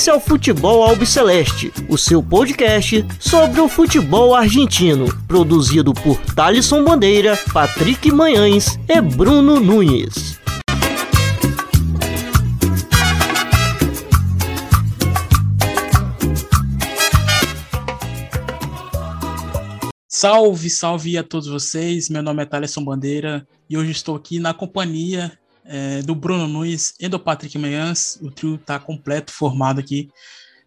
Esse é o Futebol Albiceleste, o seu podcast sobre o futebol argentino, produzido por Thalisson Bandeira, Patrick Manhães e Bruno Nunes. Salve, salve a todos vocês. Meu nome é Thaleson Bandeira e hoje estou aqui na companhia é, do Bruno Nunes e do Patrick Meians. O trio está completo, formado aqui,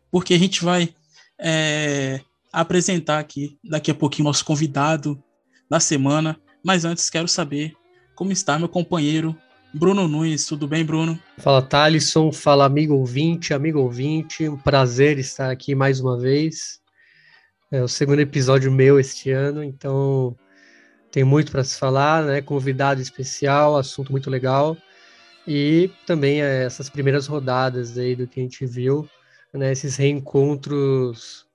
porque a gente vai é, apresentar aqui daqui a pouquinho nosso convidado da semana. Mas antes quero saber como está meu companheiro Bruno Nunes. Tudo bem, Bruno? Fala, Thalisson. Fala, amigo ouvinte, amigo ouvinte. Um prazer estar aqui mais uma vez. É o segundo episódio meu este ano, então tem muito para se falar, né? Convidado especial, assunto muito legal. E também é, essas primeiras rodadas aí do que a gente viu, né? Esses reencontros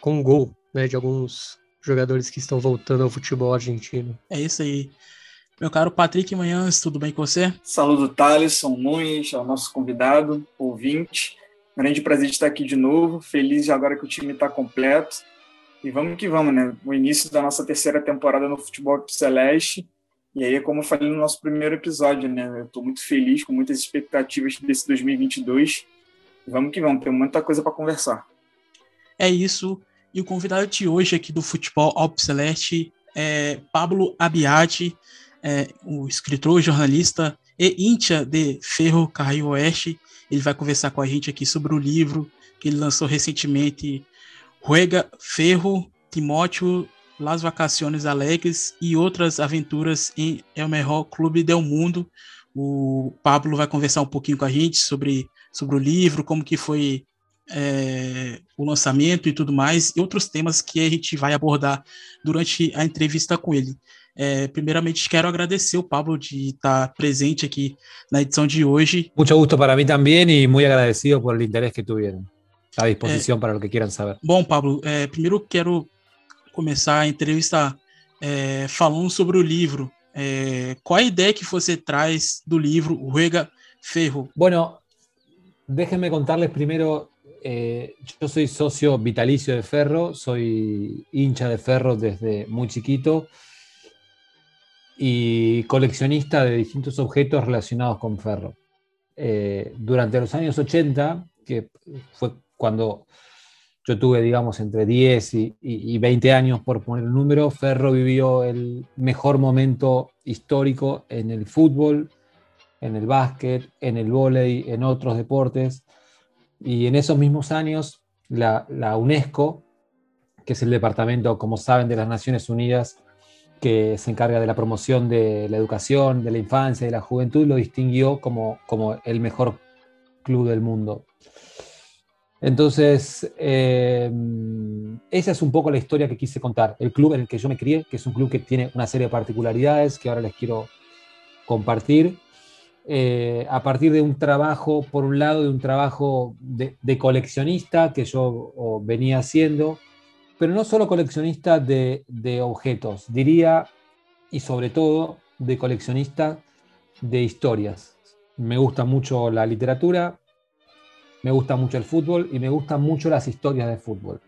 com gol, né? De alguns jogadores que estão voltando ao futebol argentino. É isso aí. Meu caro Patrick Manhãs, tudo bem com você? Saludo Thaleson Nunes, ao nosso convidado, ouvinte. Grande prazer de estar aqui de novo. Feliz de agora que o time está completo. E vamos que vamos, né? O início da nossa terceira temporada no Futebol Celeste. E aí, como eu falei no nosso primeiro episódio, né? Eu estou muito feliz, com muitas expectativas desse 2022. E vamos que vamos, tem muita coisa para conversar. É isso. E o convidado de hoje aqui do Futebol Alpe Celeste é Pablo Abiati, é, o escritor, jornalista e íntia de Ferro Carril Oeste. Ele vai conversar com a gente aqui sobre o livro que ele lançou recentemente, Ruega Ferro, Timóteo, Las Vacaciones Alegres e outras aventuras em El Mejor Clube del Mundo. O Pablo vai conversar um pouquinho com a gente sobre, sobre o livro, como que foi é, o lançamento e tudo mais, e outros temas que a gente vai abordar durante a entrevista com ele. É, primeiramente, quero agradecer o Pablo de estar presente aqui na edição de hoje. Muito gusto para mim também e muito agradecido por o interesse que tiveram à disposição é, para o que queiram saber. Bom, Pablo, é, primeiro quero começar a entrevista é, falando sobre o livro. É, qual a ideia que você traz do livro Ruega Ferro? Bueno, déjenme contarles primero, eh, yo soy socio vitalicio de Ferro, soy hincha de Ferro desde muy chiquito y coleccionista de distintos objetos relacionados con Ferro. Eh, durante los años 80, que fue cuando yo tuve, digamos, entre 10 y, 20 años, por poner el número, Ferro vivió el mejor momento histórico en el fútbol, en el básquet, en el vóley, en otros deportes. Y en esos mismos años, la, la, UNESCO, que es el departamento, como saben, de las Naciones Unidas, que se encarga de la promoción de la educación, de la infancia y de la juventud, lo distinguió como, como el mejor club del mundo. Entonces, eh, esa es un poco la historia que quise contar. El club en el que yo me crié, que es un club que tiene una serie de particularidades que ahora les quiero compartir. Eh, a partir de un trabajo, por un lado, de un trabajo de, coleccionista que yo venía haciendo, pero no solo coleccionista de, de objetos, diría, y sobre todo, de coleccionista de historias. Me gusta mucho la literatura, me gusta mucho el fútbol y me gustan mucho las historias de fútbol.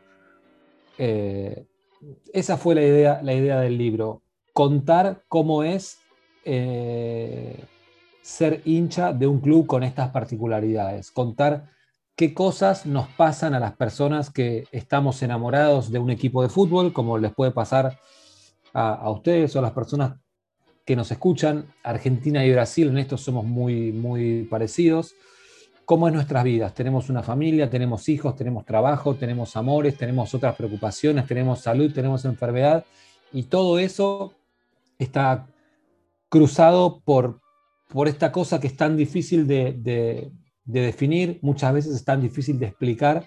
Eh, esa fue la idea, la idea del libro, contar cómo es eh, ser hincha de un club con estas particularidades, contar qué cosas nos pasan a las personas que estamos enamorados de un equipo de fútbol, como les puede pasar a, a ustedes o a las personas que nos escuchan. Argentina y Brasil en esto somos muy, muy parecidos cómo es nuestras vidas. Tenemos una familia, tenemos hijos, tenemos trabajo, tenemos amores, tenemos otras preocupaciones, tenemos salud, tenemos enfermedad, y todo eso está cruzado por, por esta cosa que es tan difícil de, definir, muchas veces es tan difícil de explicar,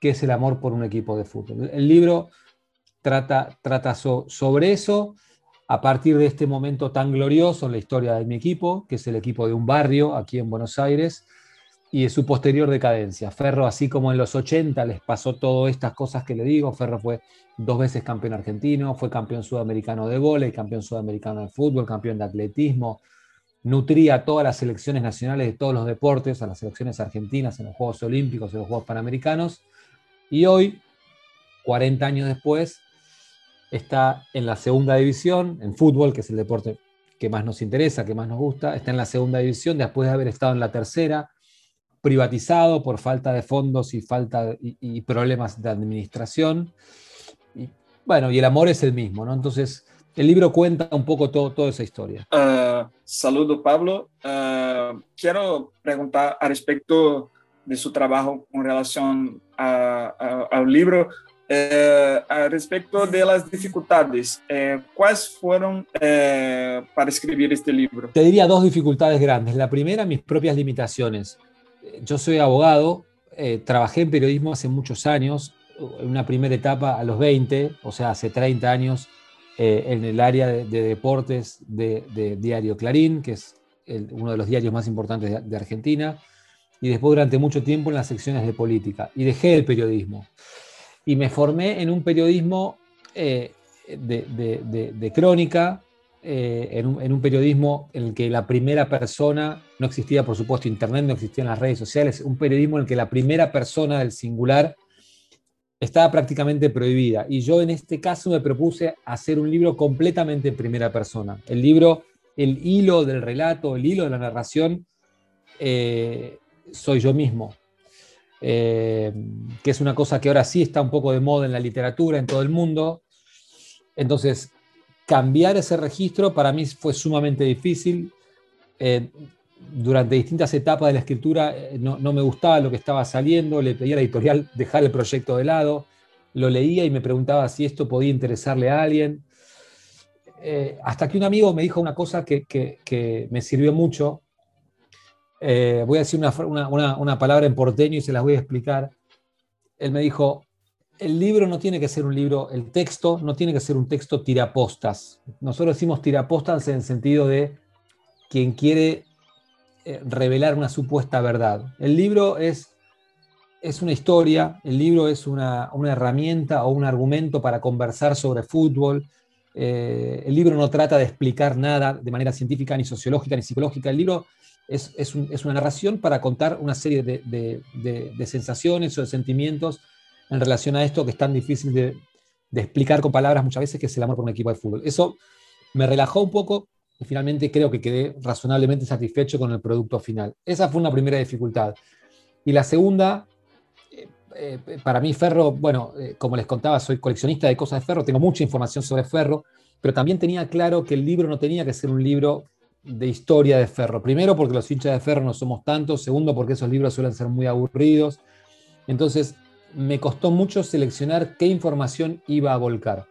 qué es el amor por un equipo de fútbol. El libro trata, trata sobre eso a partir de este momento tan glorioso en la historia de mi equipo, que es el equipo de un barrio aquí en Buenos Aires, y de su posterior decadencia. Ferro, así como en los 80 les pasó todas estas cosas que le digo, Ferro fue dos veces campeón argentino, fue campeón sudamericano de vóley, campeón sudamericano de fútbol, campeón de atletismo, nutría a todas las selecciones nacionales de todos los deportes, a las selecciones argentinas en los Juegos Olímpicos, en los Juegos Panamericanos, y hoy, 40 años después, está en la segunda división, en fútbol, que es el deporte que más nos interesa, que más nos gusta, está en la segunda división después de haber estado en la tercera, privatizado por falta de fondos y, falta, y, problemas de administración. Y, bueno, y el amor es el mismo, ¿no? Entonces, el libro cuenta un poco todo, toda esa historia. Uh, saludo, Pablo. Uh, quiero preguntar al respecto de su trabajo con relación a, a, al libro. Eh, a respecto de las dificultades, eh, ¿cuáles fueron eh, para escribir este libro? Te diría dos dificultades grandes. La primera, mis propias limitaciones. Yo soy abogado, trabajé en periodismo hace muchos años, en una primera etapa a los 20, o sea, hace 30 años, en el área de, deportes de, Diario Clarín, que es uno de los diarios más importantes de, de Argentina, y después durante mucho tiempo en las secciones de política. Y dejé el periodismo y me formé en un periodismo eh, de, crónica, eh, en, un, periodismo en el que la primera persona, no existía por supuesto internet, no existían las redes sociales, un periodismo en el que la primera persona del singular estaba prácticamente prohibida. Y yo en este caso me propuse hacer un libro completamente en primera persona. El libro, el hilo del relato, el hilo de la narración, eh, soy yo mismo. Eh, que es una cosa que ahora sí está un poco de moda en la literatura en todo el mundo. Entonces, cambiar ese registro para mí fue sumamente difícil. Eh, durante distintas etapas de la escritura eh, no, me gustaba lo que estaba saliendo, le pedí a la editorial dejar el proyecto de lado, lo leía y me preguntaba si esto podía interesarle a alguien. hasta que un amigo me dijo una cosa que, que me sirvió mucho, eh, voy a decir una, palabra en porteño y se las voy a explicar. Él me dijo, el libro no tiene que ser un libro, el texto no tiene que ser un texto tirapostas. Nosotros decimos tirapostas en el sentido de quien quiere eh, revelar una supuesta verdad. El libro es, es una historia, el libro es una, herramienta o un argumento para conversar sobre fútbol. Eh, el libro no trata de explicar nada de manera científica, ni sociológica, ni psicológica. El libro es, una narración para contar una serie de, sensaciones o de sentimientos en relación a esto que es tan difícil de, explicar con palabras muchas veces, que es el amor por un equipo de fútbol. Eso me relajó un poco y finalmente creo que quedé razonablemente satisfecho con el producto final. Esa fue una primera dificultad. Y la segunda, eh, eh, para mí Ferro, bueno, eh, como les contaba, soy coleccionista de cosas de Ferro, tengo mucha información sobre Ferro, pero también tenía claro que el libro no tenía que ser un libro de historia de Ferro. Primero porque los hinchas de Ferro no somos tantos, segundo porque esos libros suelen ser muy aburridos. Entonces me costó mucho seleccionar qué información iba a volcar.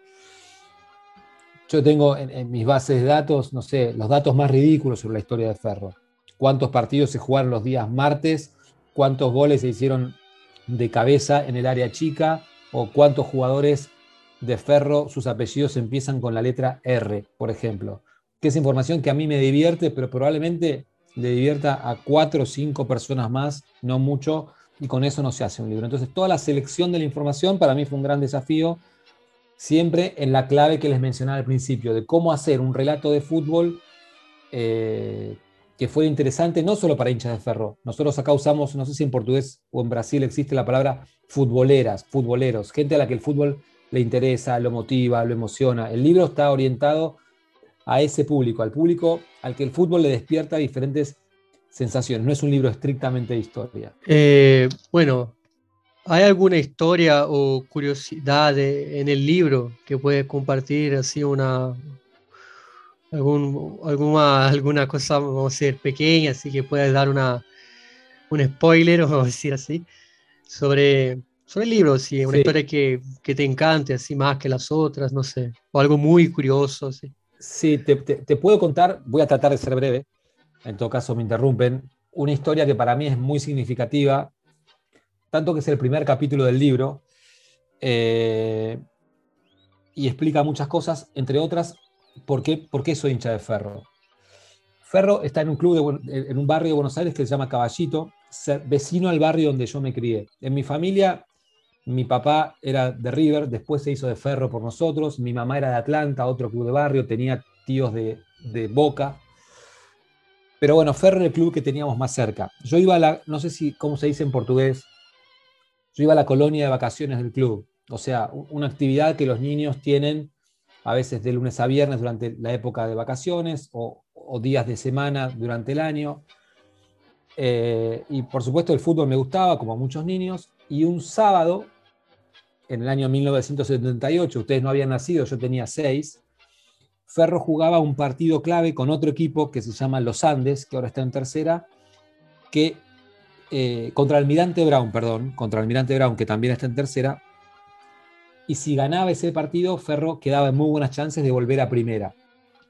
Yo tengo en, mis bases de datos, no sé, los datos más ridículos sobre la historia de Ferro. Cuántos partidos se jugaron los días martes, cuántos goles se hicieron de cabeza en el área chica, o cuántos jugadores de Ferro, sus apellidos empiezan con la letra R, por ejemplo que es información que a mí me divierte, pero probablemente le divierta a cuatro o cinco personas más, no mucho, y con eso no se hace un libro. Entonces, toda la selección de la información para mí fue un gran desafío, siempre en la clave que les mencionaba al principio, de cómo hacer un relato de fútbol eh, que fue interesante, no solo para hinchas de ferro. Nosotros acá usamos, no sé si en portugués o en Brasil existe la palabra futboleras, futboleros, gente a la que el fútbol le interesa, lo motiva, lo emociona. El libro está orientado a ese público, al público al que el fútbol le despierta diferentes sensaciones. No es un libro estrictamente de historia. Eh, bueno, ¿hay alguna historia o curiosidad en el libro que puede compartir así una algún, alguna, alguna cosa, vamos a decir, pequeña, así que puedas dar una, un spoiler, vamos a decir así, sobre, sobre el libro, sí, una historia que, que, te encante, así más que las otras, no sé, o algo muy curioso, así. Sí, te, puedo contar, voy a tratar de ser breve, en todo caso me interrumpen, una historia que para mí es muy significativa, tanto que es el primer capítulo del libro, eh, y explica muchas cosas, entre otras, por qué, por qué soy hincha de Ferro. Ferro está en un club, en un barrio de Buenos Aires que se llama Caballito, vecino al barrio donde yo me crié. En mi familia mi papá era de River, después se hizo de Ferro por nosotros. Mi mamá era de Atlanta, otro club de barrio, tenía tíos de, Boca. Pero bueno, era el club que teníamos más cerca. Yo iba a la, no sé si, cómo se dice en portugués, yo iba a la colonia de vacaciones del club. O sea, una actividad que los niños tienen a veces de lunes a viernes durante la época de vacaciones o, días de semana durante el año. Eh, y por supuesto el fútbol me gustaba, como a muchos niños. Y un sábado, en el año 1978, ustedes no habían nacido, yo tenía seis, Ferro jugaba un partido clave con otro equipo que se llama Los Andes, que ahora está en tercera, que eh, contra Almirante Brown, perdón, contra Almirante Brown, que también está en tercera, y si ganaba ese partido, Ferro quedaba en muy buenas chances de volver a primera.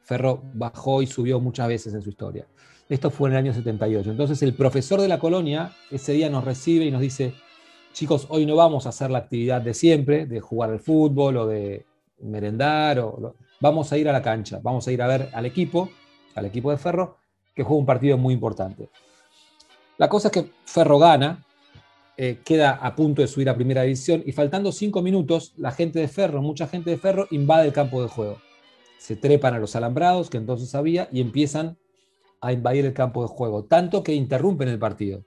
Ferro bajó y subió muchas veces en su historia. Esto fue en el año 78. Entonces el profesor de la colonia ese día nos recibe y nos dice, chicos, hoy no vamos a hacer la actividad de siempre, de jugar al fútbol o de merendar, o, vamos a ir a la cancha, vamos a ir a ver al equipo, al equipo de Ferro, que juega un partido muy importante. La cosa es que Ferro gana, eh, queda a punto de subir a primera división y faltando cinco minutos, la gente de Ferro, mucha gente de Ferro, invade el campo de juego. Se trepan a los alambrados, que entonces había, y empiezan a invadir el campo de juego, tanto que interrumpen el partido.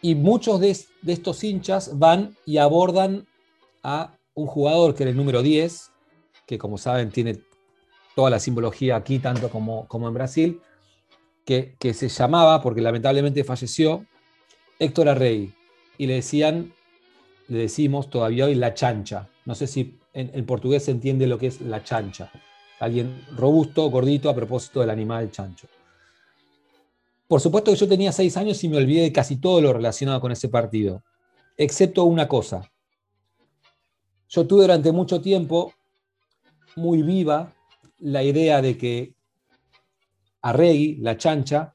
Y muchos de, estos hinchas van y abordan a un jugador que era el número 10, que como saben tiene toda la simbología aquí, tanto como, como en Brasil, que, que, se llamaba, porque lamentablemente falleció, Héctor Arrey y le decían, le decimos todavía hoy la chancha. No sé si en, portugués se entiende lo que es la chancha. Alguien robusto, gordito, a propósito del animal chancho. Por supuesto que yo tenía seis años y me olvidé de casi todo lo relacionado con ese partido, excepto una cosa. Yo tuve durante mucho tiempo muy viva la idea de que Arregui, la chancha,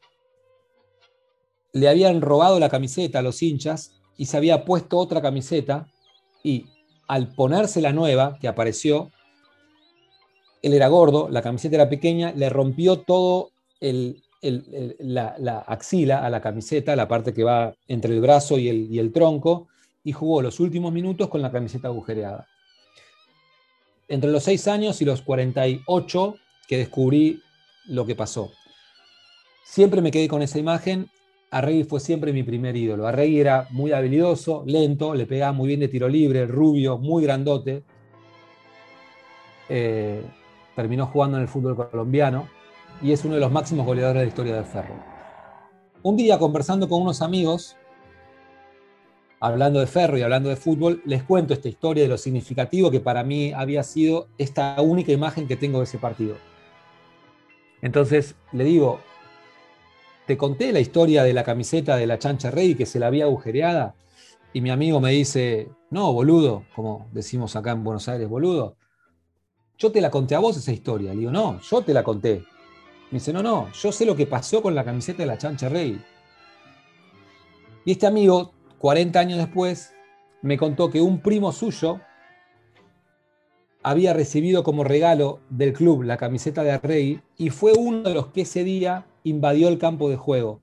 le habían robado la camiseta a los hinchas y se había puesto otra camiseta y al ponerse la nueva que apareció, él era gordo, la camiseta era pequeña, le rompió todo la, axila a la camiseta, la parte que va entre el brazo y el, y el tronco, y jugó los últimos minutos con la camiseta agujereada. Entre los 6 años y los 48 que descubrí lo que pasó. Siempre me quedé con esa imagen Arregui fue siempre mi primer ídolo. Arregui era muy habilidoso, lento, le pegaba muy bien de tiro libre, rubio, muy grandote. Eh, terminó jugando en el fútbol colombiano y es uno de los máximos goleadores de la historia del Ferro. Un día conversando con unos amigos, hablando de Ferro y hablando de fútbol, les cuento esta historia de lo significativo que para mí había sido esta única imagen que tengo de ese partido. Entonces le digo, te conté la historia de la camiseta de la chancha rey que se la había agujereada y mi amigo me dice, no, boludo, como decimos acá en Buenos Aires, boludo, yo te la conté a vos esa historia. Le digo, no, yo te la conté. Me dice, no, no, yo sé lo que pasó con la camiseta de la chancha rey. Y este amigo, 40 años después, me contó que un primo suyo había recibido como regalo del club la camiseta de Rey y fue uno de los que ese día invadió el campo de juego.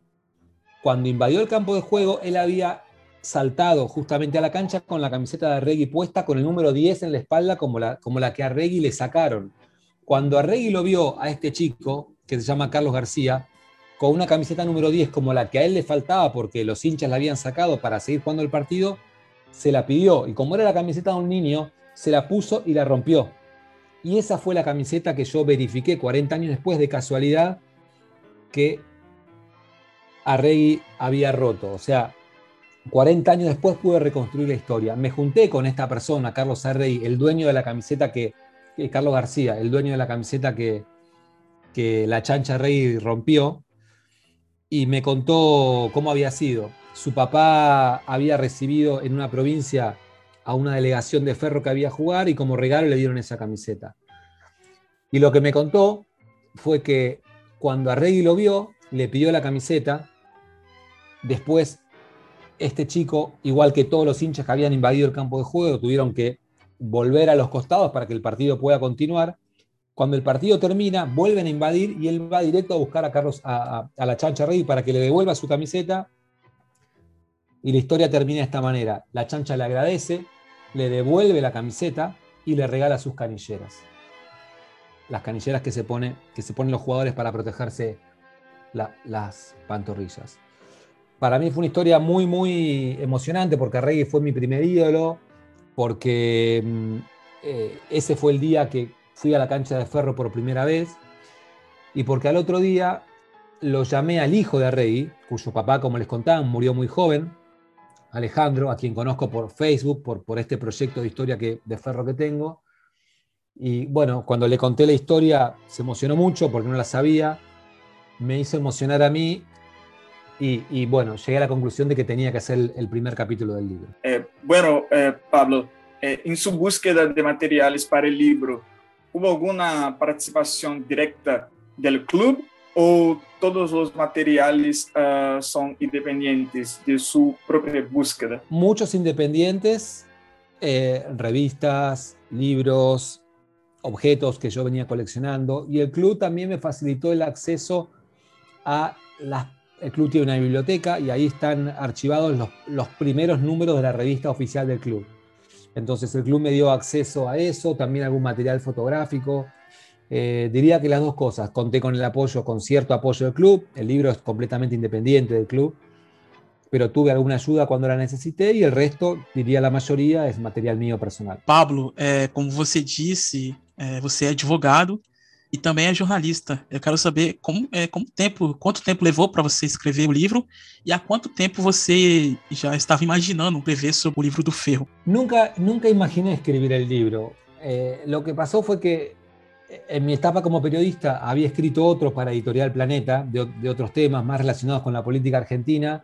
Cuando invadió el campo de juego, él había saltado justamente a la cancha con la camiseta de Arregui puesta con el número 10 en la espalda como la, como la que a Arregui le sacaron. Cuando Arregui lo vio a este chico, que se llama Carlos García, con una camiseta número 10 como la que a él le faltaba porque los hinchas la habían sacado para seguir jugando el partido, se la pidió. Y como era la camiseta de un niño, se la puso y la rompió. Y esa fue la camiseta que yo verifiqué 40 años después de casualidad que Arregui había roto. O sea, 40 años después pude reconstruir la historia. Me junté con esta persona, Carlos Arregui, el dueño de la camiseta que, Carlos García, el dueño de la camiseta que, que la chancha Rey rompió, y me contó cómo había sido. Su papá había recibido en una provincia a una delegación de ferro que había a jugar y como regalo le dieron esa camiseta. Y lo que me contó fue que cuando Arregui lo vio, le pidió la camiseta. Después, este chico, igual que todos los hinchas que habían invadido el campo de juego, tuvieron que volver a los costados para que el partido pueda continuar. Cuando el partido termina, vuelven a invadir y él va directo a buscar a Carlos, a, la chancha Rey para que le devuelva su camiseta. Y la historia termina de esta manera. La chancha le agradece, le devuelve la camiseta y le regala sus canilleras. las canilleras que se, pone, que se ponen los jugadores para protegerse las pantorrillas. Para mí fue una historia muy, muy emocionante porque Reggie fue mi primer ídolo, porque mm, eh, ese fue el día que fui a la cancha de ferro por primera vez y porque al otro día lo llamé al hijo de Reggie, cuyo papá, como les contaba, murió muy joven, Alejandro, a quien conozco por Facebook, por, por este proyecto de historia que, de ferro que tengo. Y bueno, cuando le conté la historia se emocionó mucho porque no la sabía, me hizo emocionar a mí y, bueno, llegué a la conclusión de que tenía que hacer el, primer capítulo del libro. Eh, bueno, eh, Pablo, eh, en su búsqueda de materiales para el libro, ¿hubo alguna participación directa del club o todos los materiales uh, son independientes de su propia búsqueda? Muchos independientes, eh, revistas, libros, objetos que yo venía coleccionando y el club también me facilitó el acceso a las... El club tiene una biblioteca y ahí están archivados los, los primeros números de la revista oficial del club. Entonces el club me dio acceso a eso, también algún material fotográfico, eh, diría que las dos cosas. Conté con el apoyo, con cierto apoyo del club. El libro es completamente independiente del club, pero tuve alguna ayuda cuando la necesité y el resto, diría la mayoría, es material mío personal. Pablo, eh, como você disse, é, você é advogado e também é jornalista. Eu quero saber como, é, como tempo, quanto tempo levou para você escrever o livro e há quanto tempo você já estava imaginando escrever sobre o livro do Ferro. Nunca, nunca imaginé escribir el libro. Eh, lo que pasó fue que en mi etapa como periodista había escrito otro para Editorial Planeta, de, otros temas más relacionados con la política argentina,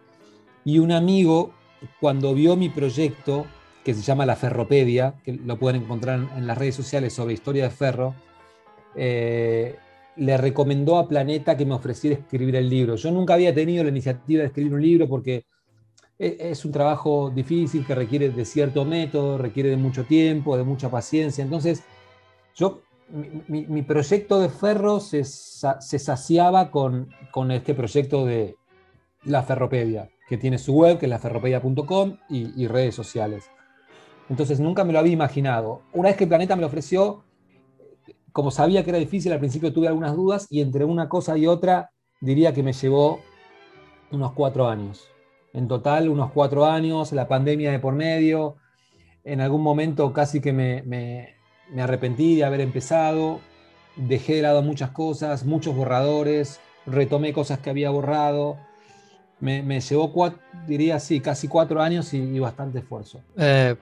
y un amigo, cuando vio mi proyecto, que se llama La Ferropedia, que lo pueden encontrar en las redes sociales sobre historia de ferro, eh, le recomendó a Planeta que me ofreciera escribir el libro. Yo nunca había tenido la iniciativa de escribir un libro porque e, es un trabajo difícil que requiere de cierto método, requiere de mucho tiempo, de mucha paciencia. Entonces, yo mi, proyecto de Ferro se, saciaba con, este proyecto de la Ferropedia, que tiene su web, que es laferropedia.com, y, y redes sociales. Entonces nunca me lo había imaginado. Una vez que Planeta me lo ofreció, como sabía que era difícil, al principio tuve algunas dudas y entre una cosa y otra diría que me llevó unos cuatro años. En total, unos cuatro años, la pandemia de por medio. En algún momento casi que me, arrepentí de haber empezado, dejé de lado muchas cosas, muchos borradores, retomé cosas que había borrado. Me, diria assim, quase quatro anos e, e bastante esforço. É,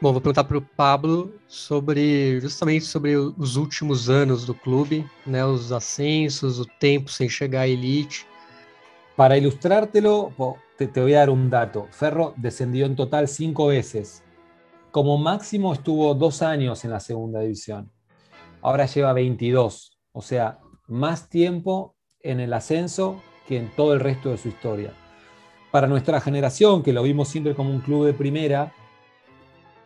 bom, vou perguntar para o Pablo sobre justamente sobre os últimos anos do clube, né, os ascensos, o tempo sem chegar à elite. Para ilustrártelo, te, te voy a dar un dato. Ferro descendió en total cinco veces como máximo estuvo dos años en la segunda división. Ahora lleva 22, o sea, más tiempo en el ascenso que en todo el resto de su historia. Para nuestra generación, que lo vimos siempre como un club de primera,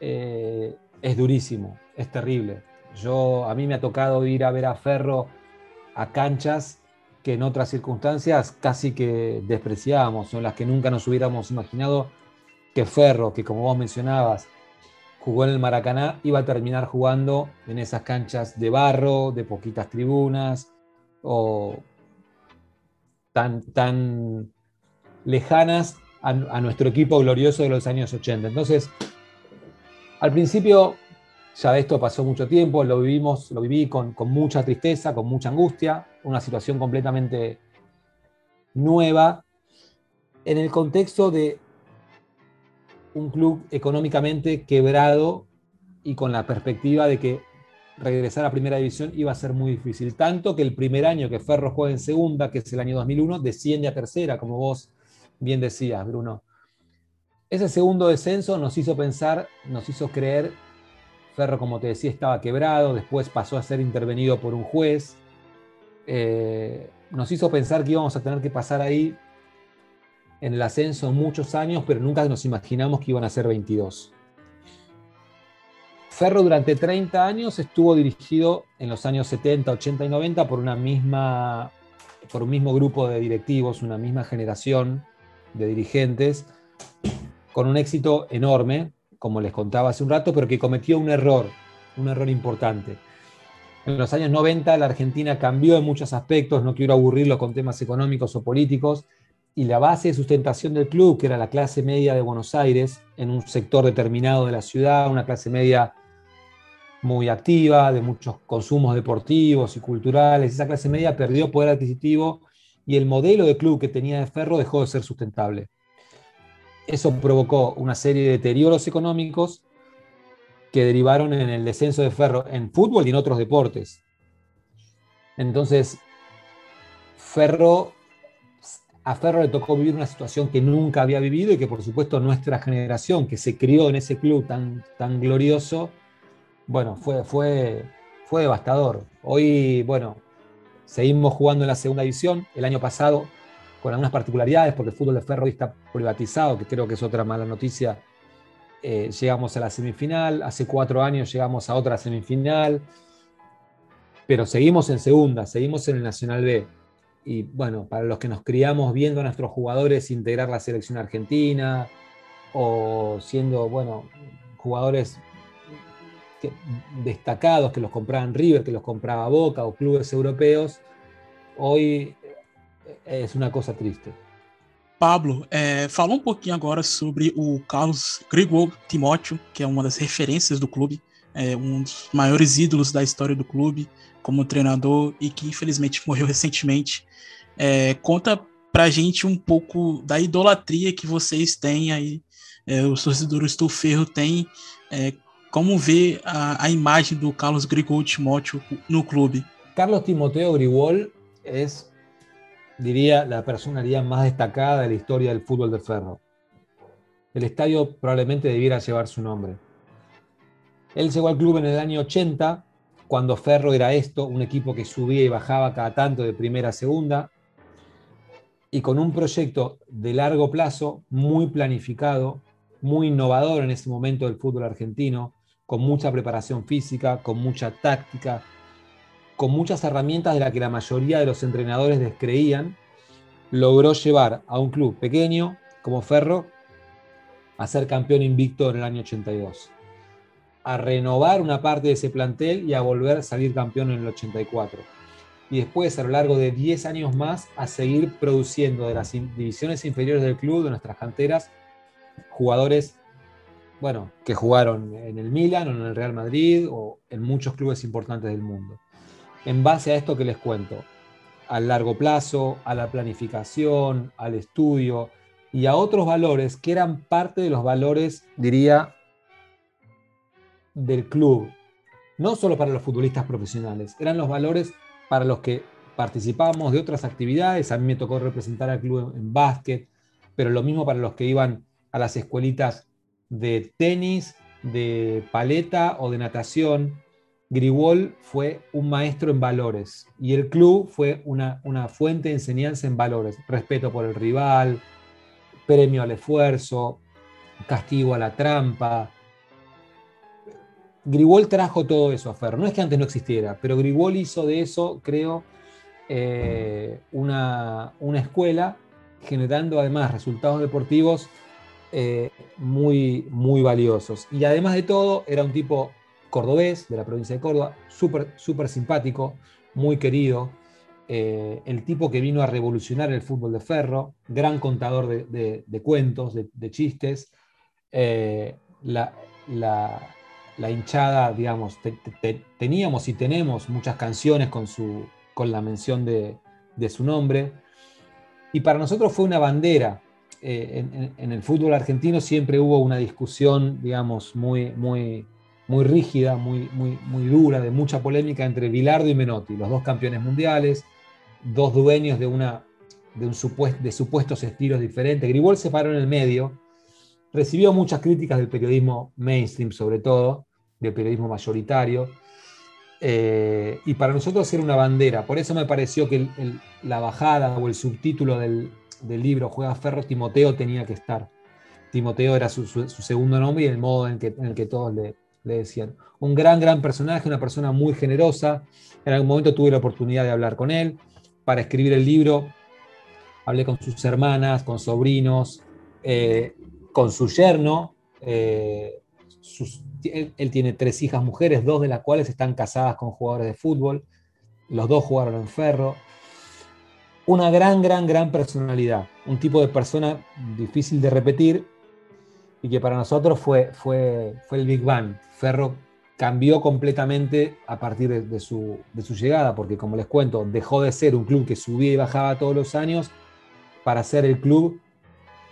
eh, es durísimo, es terrible. Yo, a mí me ha tocado ir a ver a Ferro a canchas que en otras circunstancias casi que despreciábamos, en las que nunca nos hubiéramos imaginado que Ferro, que como vos mencionabas, jugó en el Maracaná, iba a terminar jugando en esas canchas de barro, de poquitas tribunas, o tan, tan lejanas a, nuestro equipo glorioso de los años 80. Entonces, al principio ya esto pasó mucho tiempo, lo vivimos, lo viví con, con, mucha tristeza, con mucha angustia, una situación completamente nueva, en el contexto de un club económicamente quebrado y con la perspectiva de que regresar a primera división iba a ser muy difícil. Tanto que el primer año que Ferro juega en segunda, que es el año 2001, desciende a tercera, como vos bien decías, Bruno. Ese segundo descenso nos hizo pensar, nos hizo creer, Ferro, como te decía, estaba quebrado, después pasó a ser intervenido por un juez, eh, nos hizo pensar que íbamos a tener que pasar ahí en el ascenso muchos años, pero nunca nos imaginamos que iban a ser 22. Ferro durante 30 años estuvo dirigido en los años 70, 80 y 90 por, una misma, por un mismo grupo de directivos, una misma generación de dirigentes, con un éxito enorme, como les contaba hace un rato, pero que cometió un error, un error importante. En los años 90 la Argentina cambió en muchos aspectos, no quiero aburrirlo con temas económicos o políticos, y la base de sustentación del club, que era la clase media de Buenos Aires, en un sector determinado de la ciudad, una clase media muy activa, de muchos consumos deportivos y culturales, esa clase media perdió poder adquisitivo y el modelo de club que tenía de Ferro dejó de ser sustentable. Eso provocó una serie de deterioros económicos que derivaron en el descenso de Ferro en fútbol y en otros deportes. Entonces, Ferro, a Ferro le tocó vivir una situación que nunca había vivido y que por supuesto nuestra generación que se crió en ese club tan, tan glorioso, bueno, fue, fue, fue devastador. Hoy, bueno, seguimos jugando en la segunda división. El año pasado, con algunas particularidades, porque el fútbol de Ferro está privatizado, que creo que es otra mala noticia eh, llegamos a la semifinal, hace cuatro años llegamos a otra semifinal, pero seguimos en segunda, seguimos en el Nacional B. Y bueno, para los que nos criamos viendo a nuestros jugadores integrar la selección argentina o siendo, bueno, jugadores destacados que los compraban River, que los compraba Boca o clubes europeos, hoy es una cosa triste. Pablo, é, falou um pouquinho agora sobre o Carlos Grigol Timóteo, que é uma das referências do clube, é um dos maiores ídolos da história do clube como treinador e que infelizmente morreu recentemente. É, conta pra gente um pouco da idolatria que vocês têm aí, é, os torcedores do Ferro têm, é, como vê a, a, imagem do Carlos Grigol Timóteo no clube. Carlos Timoteo Grigol é diría, la personalidad más destacada de la historia del fútbol de Ferro. El estadio probablemente debiera llevar su nombre. Él llegó al club en el año 80, cuando Ferro era esto, un equipo que subía y bajaba cada tanto de primera a segunda, y con un proyecto de largo plazo, muy planificado, muy innovador en ese momento del fútbol argentino, con mucha preparación física, con mucha táctica, con muchas herramientas de las que la mayoría de los entrenadores descreían, logró llevar a un club pequeño como Ferro a ser campeón invicto en el año 82, a renovar una parte de ese plantel y a volver a salir campeón en el 84. Y después, a lo largo de 10 años más, a seguir produciendo de las divisiones inferiores del club, de nuestras canteras, jugadores bueno, que jugaron en el Milan o en el Real Madrid o en muchos clubes importantes del mundo en base a esto que les cuento, al largo plazo, a la planificación, al estudio y a otros valores que eran parte de los valores, diría, del club. No solo para los futbolistas profesionales, eran los valores para los que participábamos de otras actividades. A mí me tocó representar al club en, básquet, pero lo mismo para los que iban a las escuelitas de tenis, de paleta o de natación Grigol fue un maestro en valores y el club fue una, fuente de enseñanza en valores, respeto por el rival, premio al esfuerzo, castigo a la trampa. Grigol trajo todo eso a Ferro. No es que antes no existiera, pero Grigol hizo de eso, creo, eh, una, escuela generando además resultados deportivos eh, muy, muy valiosos. Y además de todo, era un tipo cordobés de la provincia de Córdoba, súper super simpático, muy querido, eh, el tipo que vino a revolucionar el fútbol de ferro, gran contador de, cuentos, de, chistes, eh, la, hinchada, digamos, teníamos y tenemos muchas canciones con, su, con la mención de, su nombre, y para nosotros fue una bandera. Eh, en, en, el fútbol argentino siempre hubo una discusión, digamos, muy, muy, muy rígida, muy, muy, muy dura, de mucha polémica entre Bilardo y Menotti, los dos campeones mundiales, dos dueños de, una, de, un de supuestos estilos diferentes. Gribol se paró en el medio, recibió muchas críticas del periodismo mainstream, sobre todo, del periodismo mayoritario, eh, y para nosotros era una bandera. Por eso me pareció que la bajada o el subtítulo del, libro Juega Ferro, Timoteo tenía que estar. Timoteo era su, segundo nombre y el modo en, que, en el que todos le, le decían. Un gran, gran personaje, una persona muy generosa. En algún momento tuve la oportunidad de hablar con él para escribir el libro. Hablé con sus hermanas, con sobrinos, eh, con su yerno. Eh, él, tiene tres hijas mujeres, dos de las cuales están casadas con jugadores de fútbol. Los dos jugaron en Ferro. Una gran, gran, gran personalidad. Un tipo de persona difícil de repetir y que para nosotros fue, fue, fue el Big Bang. Ferro cambió completamente a partir de, su, de su llegada, porque como les cuento, dejó de ser un club que subía y bajaba todos los años para ser el club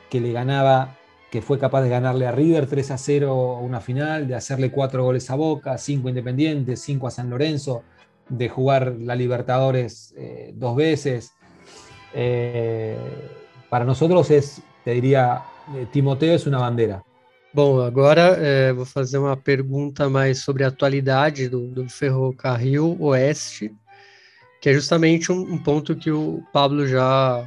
que le ganaba, que fue capaz de ganarle a River 3 a 0 una final, de hacerle cuatro goles a Boca, cinco Independientes, cinco a San Lorenzo, de jugar la Libertadores eh, dos veces. Eh, para nosotros es, te diría, Timoteo es una bandera. Bom, agora é, vou fazer uma pergunta mais sobre a atualidade do, do Ferrocarril Oeste, que é justamente um, um, ponto que o Pablo já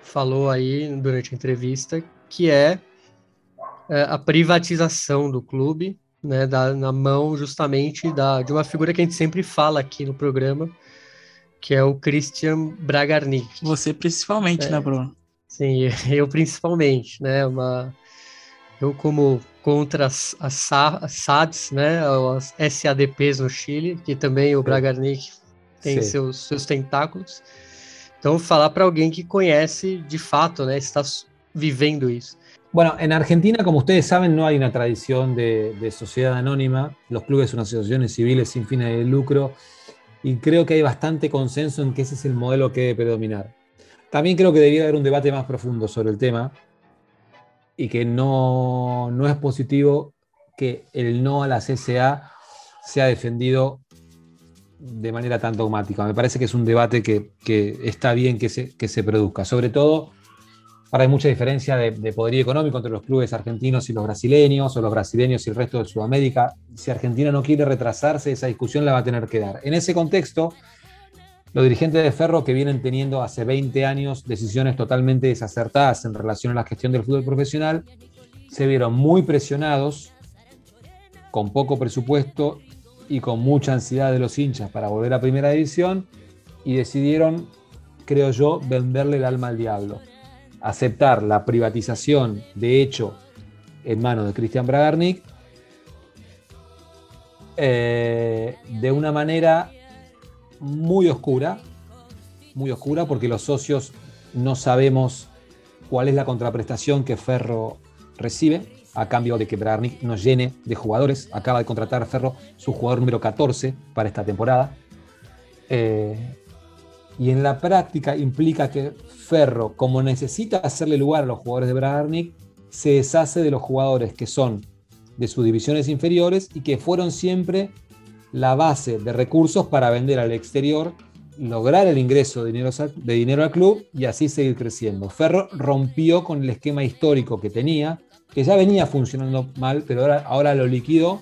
falou aí durante a entrevista, que é, é a privatização do clube, né, da, na mão justamente da, de uma figura que a gente sempre fala aqui no programa, que é o Christian Bragarnik. Você principalmente, é, né, Bruno? Sim, eu principalmente, né, uma eu, como contra as, as, as SADs, né, as SADPs no Chile, que também o Bragarnik tem seus, seus tentáculos. Então, falar para alguém que conhece de fato, né, está vivendo isso. Bueno, en Argentina, como ustedes saben, no hay una tradición de, de, sociedad anónima. Los clubes son asociaciones civiles sin fines de lucro y creo que hay bastante consenso en que ese es el modelo que debe predominar. También creo que debería haber un debate más profundo sobre el tema, y que no, no es positivo que el no a la CSA sea defendido de manera tan dogmática. Me parece que es un debate que, que está bien que se, que se, produzca. Sobre todo, ahora hay mucha diferencia de, de, poderío económico entre los clubes argentinos y los brasileños, o los brasileños y el resto de Sudamérica. Si Argentina no quiere retrasarse, esa discusión la va a tener que dar. En ese contexto, los dirigentes de Ferro que vienen teniendo hace 20 años decisiones totalmente desacertadas en relación a la gestión del fútbol profesional, se vieron muy presionados, con poco presupuesto y con mucha ansiedad de los hinchas para volver a primera división y decidieron, creo yo, venderle el alma al diablo. Aceptar la privatización, de hecho, en manos de Cristian Bragarnik, eh, de una manera muy oscura, muy oscura porque los socios no sabemos cuál es la contraprestación que Ferro recibe a cambio de que Bragarnik nos llene de jugadores. Acaba de contratar a Ferro su jugador número 14 para esta temporada. Eh, y en la práctica implica que Ferro, como necesita hacerle lugar a los jugadores de Bragarnik, se deshace de los jugadores que son de sus divisiones inferiores y que fueron siempre la base de recursos para vender al exterior, lograr el ingreso de dinero, de dinero al club y así seguir creciendo. Ferro rompió con el esquema histórico que tenía, que ya venía funcionando mal, pero ahora, ahora lo liquidó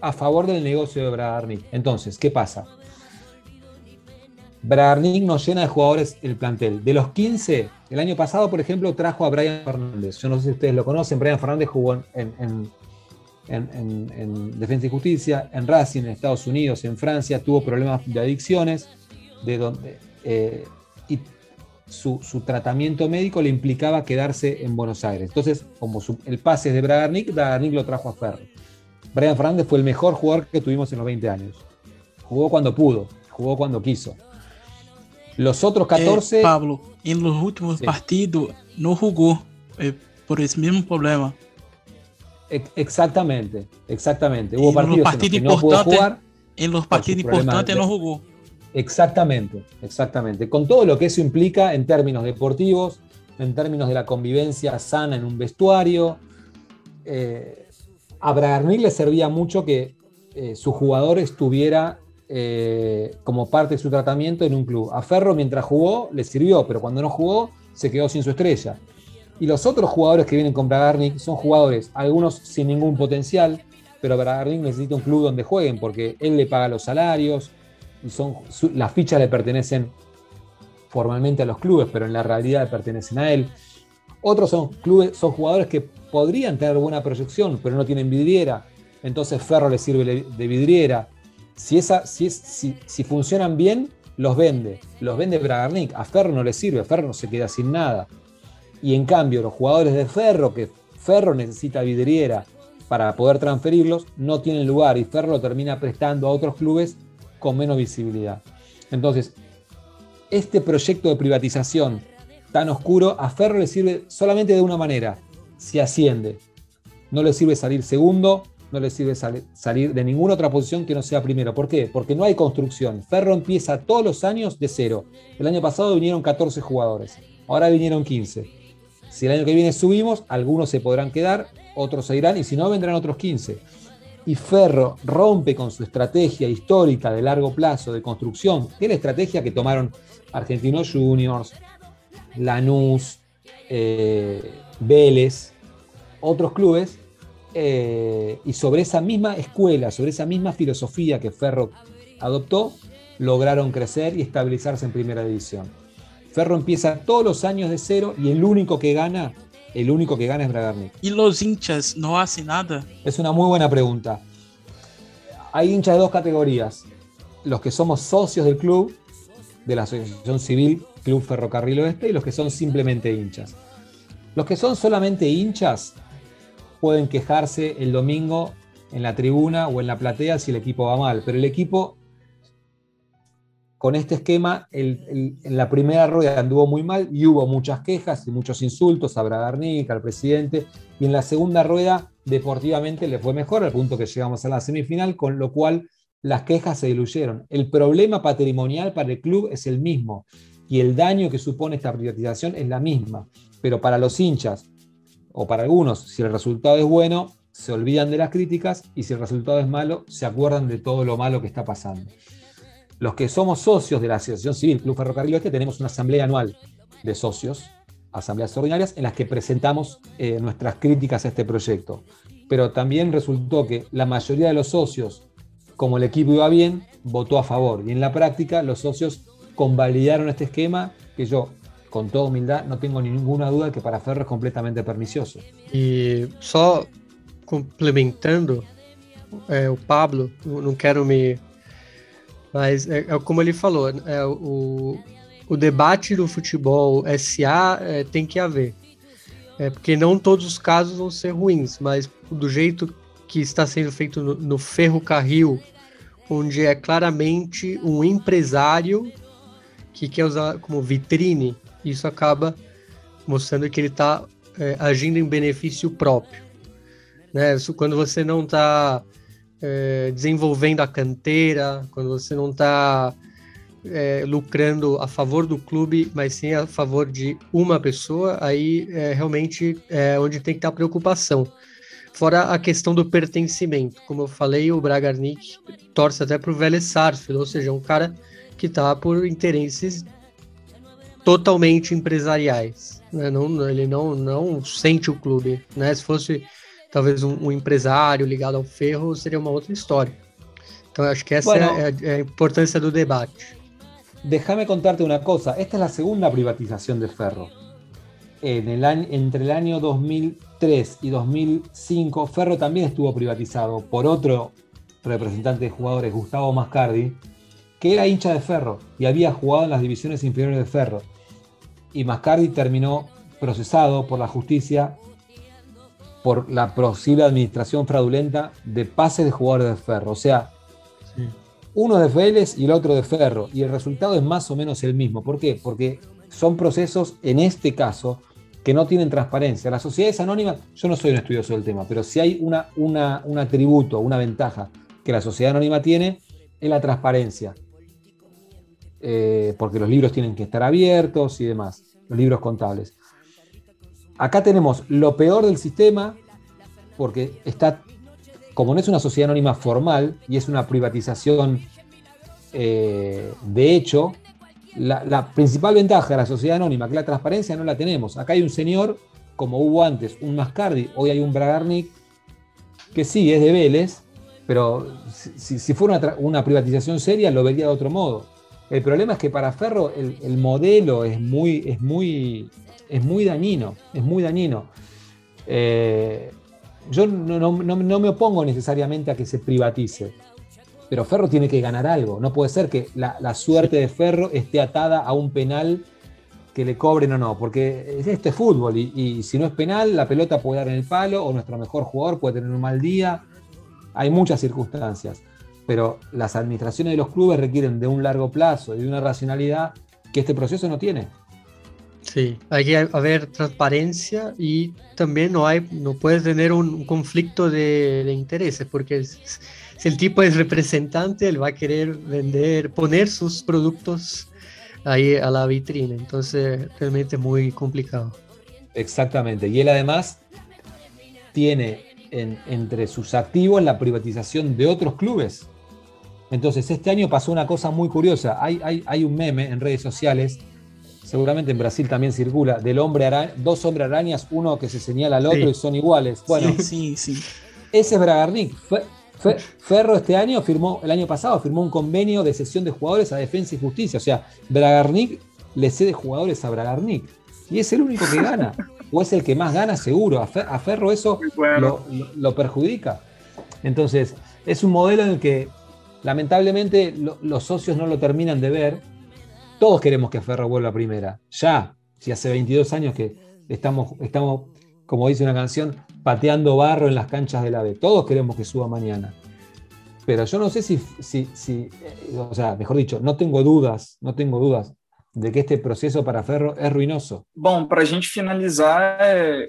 a favor del negocio de Bragarnik. Entonces, ¿qué pasa? Bragarnik nos llena de jugadores el plantel. De los 15, el año pasado, por ejemplo, trajo a Brian Fernández. Yo no sé si ustedes lo conocen, Brian Fernández jugó en en, Defensa y Justicia, en Racing, en Estados Unidos, en Francia, tuvo problemas de adicciones, de donde, eh, y su, tratamiento médico le implicaba quedarse en Buenos Aires. Entonces, como el pase es de Bragarnik, Bragarnik lo trajo a Ferro. Brian Fernández fue el mejor jugador que tuvimos en los 20 años. Jugó cuando pudo, jugó cuando quiso. Los otros 14. Eh, Pablo, en los últimos partidos no jugó eh, por ese mismo problema. Exactamente, exactamente. Hubo partidos, en los que no pudo jugar. En los partidos importantes no jugó. Exactamente, exactamente. Con todo lo que eso implica en términos deportivos, en términos de la convivencia sana en un vestuario. Eh, a Bragarnik le servía mucho que eh, su jugador estuviera eh, como parte de su tratamiento en un club. A Ferro mientras jugó le sirvió, pero cuando no jugó se quedó sin su estrella. Y los otros jugadores que vienen con Bragarnik son jugadores, algunos sin ningún potencial, pero Bragarnik necesita un club donde jueguen porque él le paga los salarios y son, las fichas le pertenecen formalmente a los clubes, pero en la realidad le pertenecen a él. Otros son, jugadores que podrían tener buena proyección, pero no tienen vidriera. Entonces Ferro le sirve de vidriera. Si, esa, si funcionan bien, los vende. Los vende Bragarnik. A Ferro no le sirve, Ferro no se queda sin nada. Y en cambio, los jugadores de Ferro, que Ferro necesita vidriera para poder transferirlos, no tienen lugar y Ferro lo termina prestando a otros clubes con menos visibilidad. Entonces, este proyecto de privatización tan oscuro a Ferro le sirve solamente de una manera, si asciende. No le sirve salir segundo, no le sirve salir de ninguna otra posición que no sea primero. ¿Por qué? Porque no hay construcción. Ferro empieza todos los años de cero. El año pasado vinieron 14 jugadores, ahora vinieron 15. Si el año que viene subimos, algunos se podrán quedar, otros se irán y si no, vendrán otros 15. Y Ferro rompe con su estrategia histórica de largo plazo de construcción, que es la estrategia que tomaron Argentinos Juniors, Lanús, eh, Vélez, otros clubes, eh, y sobre esa misma escuela, sobre esa misma filosofía que Ferro adoptó, lograron crecer y estabilizarse en primera división. Ferro empieza todos los años de cero y el único que gana el único que gana es Bragarnik. ¿Y los hinchas no hacen nada? Es una muy buena pregunta. Hay hinchas de dos categorías. Los que somos socios del club, de la Asociación Civil Club Ferrocarril Oeste, y los que son simplemente hinchas. Los que son solamente hinchas pueden quejarse el domingo en la tribuna o en la platea si el equipo va mal, pero el equipo con este esquema, en la primera rueda anduvo muy mal y hubo muchas quejas y muchos insultos a Bragarnik, al presidente, y en la segunda rueda deportivamente le fue mejor, al punto que llegamos a la semifinal, con lo cual las quejas se diluyeron. El problema patrimonial para el club es el mismo y el daño que supone esta privatización es la misma, pero para los hinchas o para algunos, si el resultado es bueno, se olvidan de las críticas y si el resultado es malo, se acuerdan de todo lo malo que está pasando los que somos socios de la Asociación Civil Club Ferrocarril Oeste tenemos una asamblea anual de socios, asambleas ordinarias, en las que presentamos eh, nuestras críticas a este proyecto. Pero también resultó que la mayoría de los socios, como el equipo iba bien, votó a favor. Y en la práctica los socios convalidaron este esquema que yo, con toda humildad, no tengo ninguna duda que para Ferro es completamente pernicioso. Y só complementando, eh, Pablo, no quiero me Mas é, é como ele falou, é, o, o debate do futebol SA é, tem que haver. É, porque não todos os casos vão ser ruins, mas do jeito que está sendo feito no, no ferrocarril, onde é claramente um empresário que quer usar como vitrine, isso acaba mostrando que ele está é, agindo em benefício próprio. Né? Quando você não está é, desenvolvendo a canteira, quando você não está é, lucrando a favor do clube, mas sim a favor de uma pessoa, aí é realmente é onde tem que estar a preocupação. Fora a questão do pertencimento. Como eu falei, o Bragarnik torce até para o Vélez Sarsfield, ou seja, um cara que está por interesses totalmente empresariais. Né? Não, ele não, não sente o clube. Né? Se fosse talvez um, um, empresário ligado ao ferro seria uma outra história. Então acho que essa bueno, é, a, é a importância do debate. Déjame contarte una cosa, esta es la segunda privatización de Ferro. En el año, entre el año 2003 y 2005, Ferro también estuvo privatizado por otro representante de jugadores, Gustavo Mascardi, que era hincha de Ferro y había jugado en las divisiones inferiores de Ferro. Y Mascardi terminó procesado por la justicia por la posible administración fraudulenta de pases de jugadores de Ferro. O sea, uno de Vélez y el otro de Ferro. Y el resultado es más o menos el mismo. ¿Por qué? Porque son procesos, en este caso, que no tienen transparencia. Las sociedades anónimas, yo no soy un estudioso del tema, pero si hay una, una, un atributo, una ventaja que la sociedad anónima tiene, es la transparencia. Eh, porque los libros tienen que estar abiertos y demás, los libros contables acá tenemos lo peor del sistema, porque está, como no es una sociedad anónima formal y es una privatización eh, de hecho, la, principal ventaja de la sociedad anónima, que la transparencia, no la tenemos. Acá hay un señor, como hubo antes, un Mascardi, hoy hay un Bragarnik, que sí, es de Vélez, pero si, fuera una, privatización seria, lo vería de otro modo. El problema es que para Ferro el, el modelo es muy, es muy es muy dañino, es muy dañino. Eh, yo no, me opongo necesariamente a que se privatice, pero Ferro tiene que ganar algo. No puede ser que la, suerte de Ferro esté atada a un penal que le cobren o no, porque esto es fútbol y, y, si no es penal, la pelota puede dar en el palo o nuestro mejor jugador puede tener un mal día. Hay muchas circunstancias, pero las administraciones de los clubes requieren de un largo plazo y de una racionalidad que este proceso no tiene. Sí, hay que haber transparencia y también no, hay, no puedes tener un conflicto de, de intereses, porque si el tipo es representante, él va a querer vender, poner sus productos ahí a la vitrina. Entonces, realmente es muy complicado. Exactamente. Y él además tiene en, entre sus activos la privatización de otros clubes. Entonces, este año pasó una cosa muy curiosa. Hay, hay, hay un meme en redes sociales, seguramente en Brasil también circula, del hombre araña, dos hombres arañas, uno que se señala al otro Sí. y son iguales. Bueno, sí, sí. ese es Bragarnik. Fe- Fe- Ferro este año firmó, el año pasado, firmó un convenio de cesión de jugadores a Defensa y Justicia. O sea, Bragarnik le cede jugadores a Bragarnik. Y es el único que gana. o es el que más gana seguro. A, Fer- a Ferro eso bueno. lo, lo- lo perjudica. Entonces, es un modelo en el que lamentablemente lo- los socios no lo terminan de ver. Todos queremos que Ferro vuelva a primera. Ya, si hace 22 años que estamos, estamos, como dice una canción, pateando barro en las canchas de la B. Todos queremos que suba mañana. Pero yo no sé si, si, si eh, o sea, mejor dicho, no tengo dudas, no tengo dudas de que este proceso para Ferro es ruinoso. Bom, para a gente finalizar, é,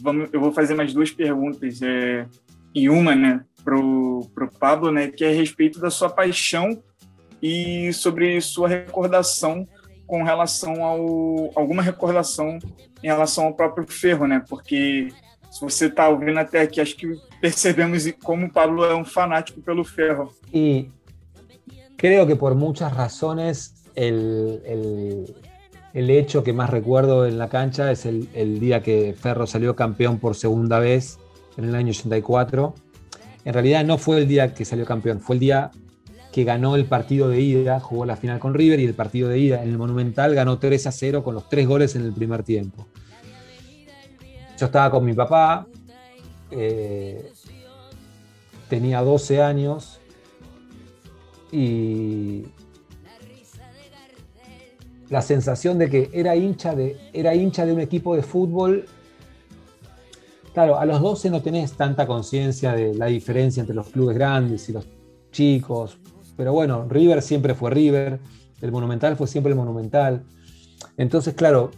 vamos, eu vou fazer mais duas perguntas. É, e uma, né, pro, pro Pablo, né, que é a respeito da sua paixão e sobre sua recordação com relação ao alguma recordação em relação ao próprio Ferro, né? Porque se você está ouvindo até aqui, acho que percebemos como Pablo é um fanático pelo Ferro. Y creo que por muchas razones el- el hecho que más recuerdo en la cancha es el, el día que Ferro salió campeón por segunda vez en el año 84. En realidad no fue el día que salió campeón, fue el día que ganó el partido de ida, jugó la final con River y el partido de ida en el Monumental ganó 3 a 0 con los tres goles en el primer tiempo. Yo estaba con mi papá, eh, tenía 12 años y la sensación de que era hincha de, era hincha de un equipo de fútbol. Claro, a los 12 no tenés tanta conciencia de la diferencia entre los clubes grandes y los chicos, pero bueno, River siempre fue River, el Monumental fue siempre el Monumental. Entonces, claro,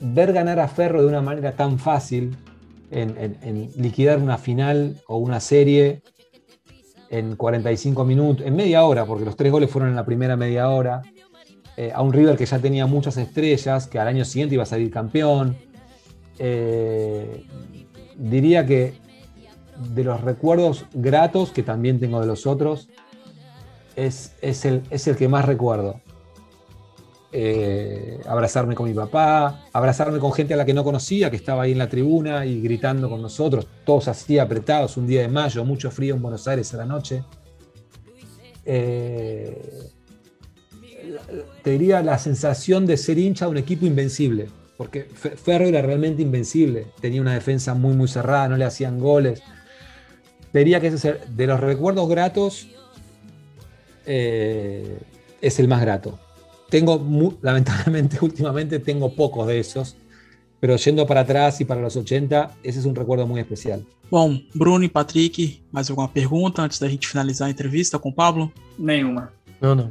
ver ganar a Ferro de una manera tan fácil, en, liquidar una final o una serie en 45 minutos, en media hora, porque los tres goles fueron en la primera media hora, eh, a un River que ya tenía muchas estrellas, que al año siguiente iba a salir campeón. Eh, diría que de los recuerdos gratos, que también tengo de los otros, es, es el, es el que más recuerdo. Eh, abrazarme con mi papá, abrazarme con gente a la que no conocía, que estaba ahí en la tribuna y gritando con nosotros, todos así apretados, un día de mayo, mucho frío en Buenos Aires a la noche. Eh, te diría la sensación de ser hincha de un equipo invencible, porque Fe- Ferro era realmente invencible, tenía una defensa muy muy cerrada, no le hacían goles. Te diría que ese de los recuerdos gratos eh, es el más grato. Tengo, lamentablemente, últimamente tengo pocos de esos, pero yendo para atrás y para los 80, ese es un recuerdo muy especial. Bom, Bruno e Patrick, mais alguma pergunta antes da gente finalizar a entrevista com o Pablo? Nenhuma. Não, não.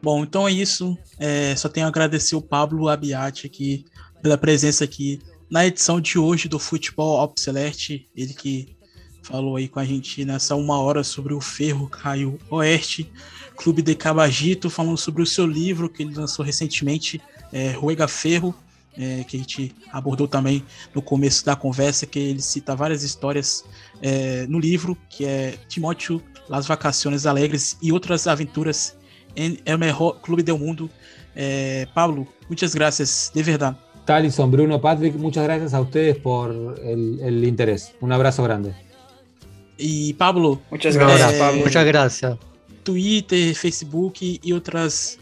Bom, então é isso. É, só tenho a agradecer o Pablo Abiati aqui pela presença aqui na edição de hoje do Futebol Celeste. Ele que falou aí com a gente nessa uma hora sobre o Ferro Caio Oeste, Clube de Cabagito, falando sobre o seu livro que ele lançou recentemente, é, Ruega Ferro, é, que a gente abordou também no começo da conversa, que ele cita várias histórias é, no livro, que é Timóteo, Las Vacaciones Alegres e outras aventuras em El Mejor Clube del Mundo. Eh, Pablo, muchas gracias, de verdad. Talison, Bruno, Patrick, muchas gracias a ustedes por el, el interés. Un abrazo grande. E Pablo, Muitas Um graças, abraço. Pablo. Muchas gracias. Twitter, Facebook e outras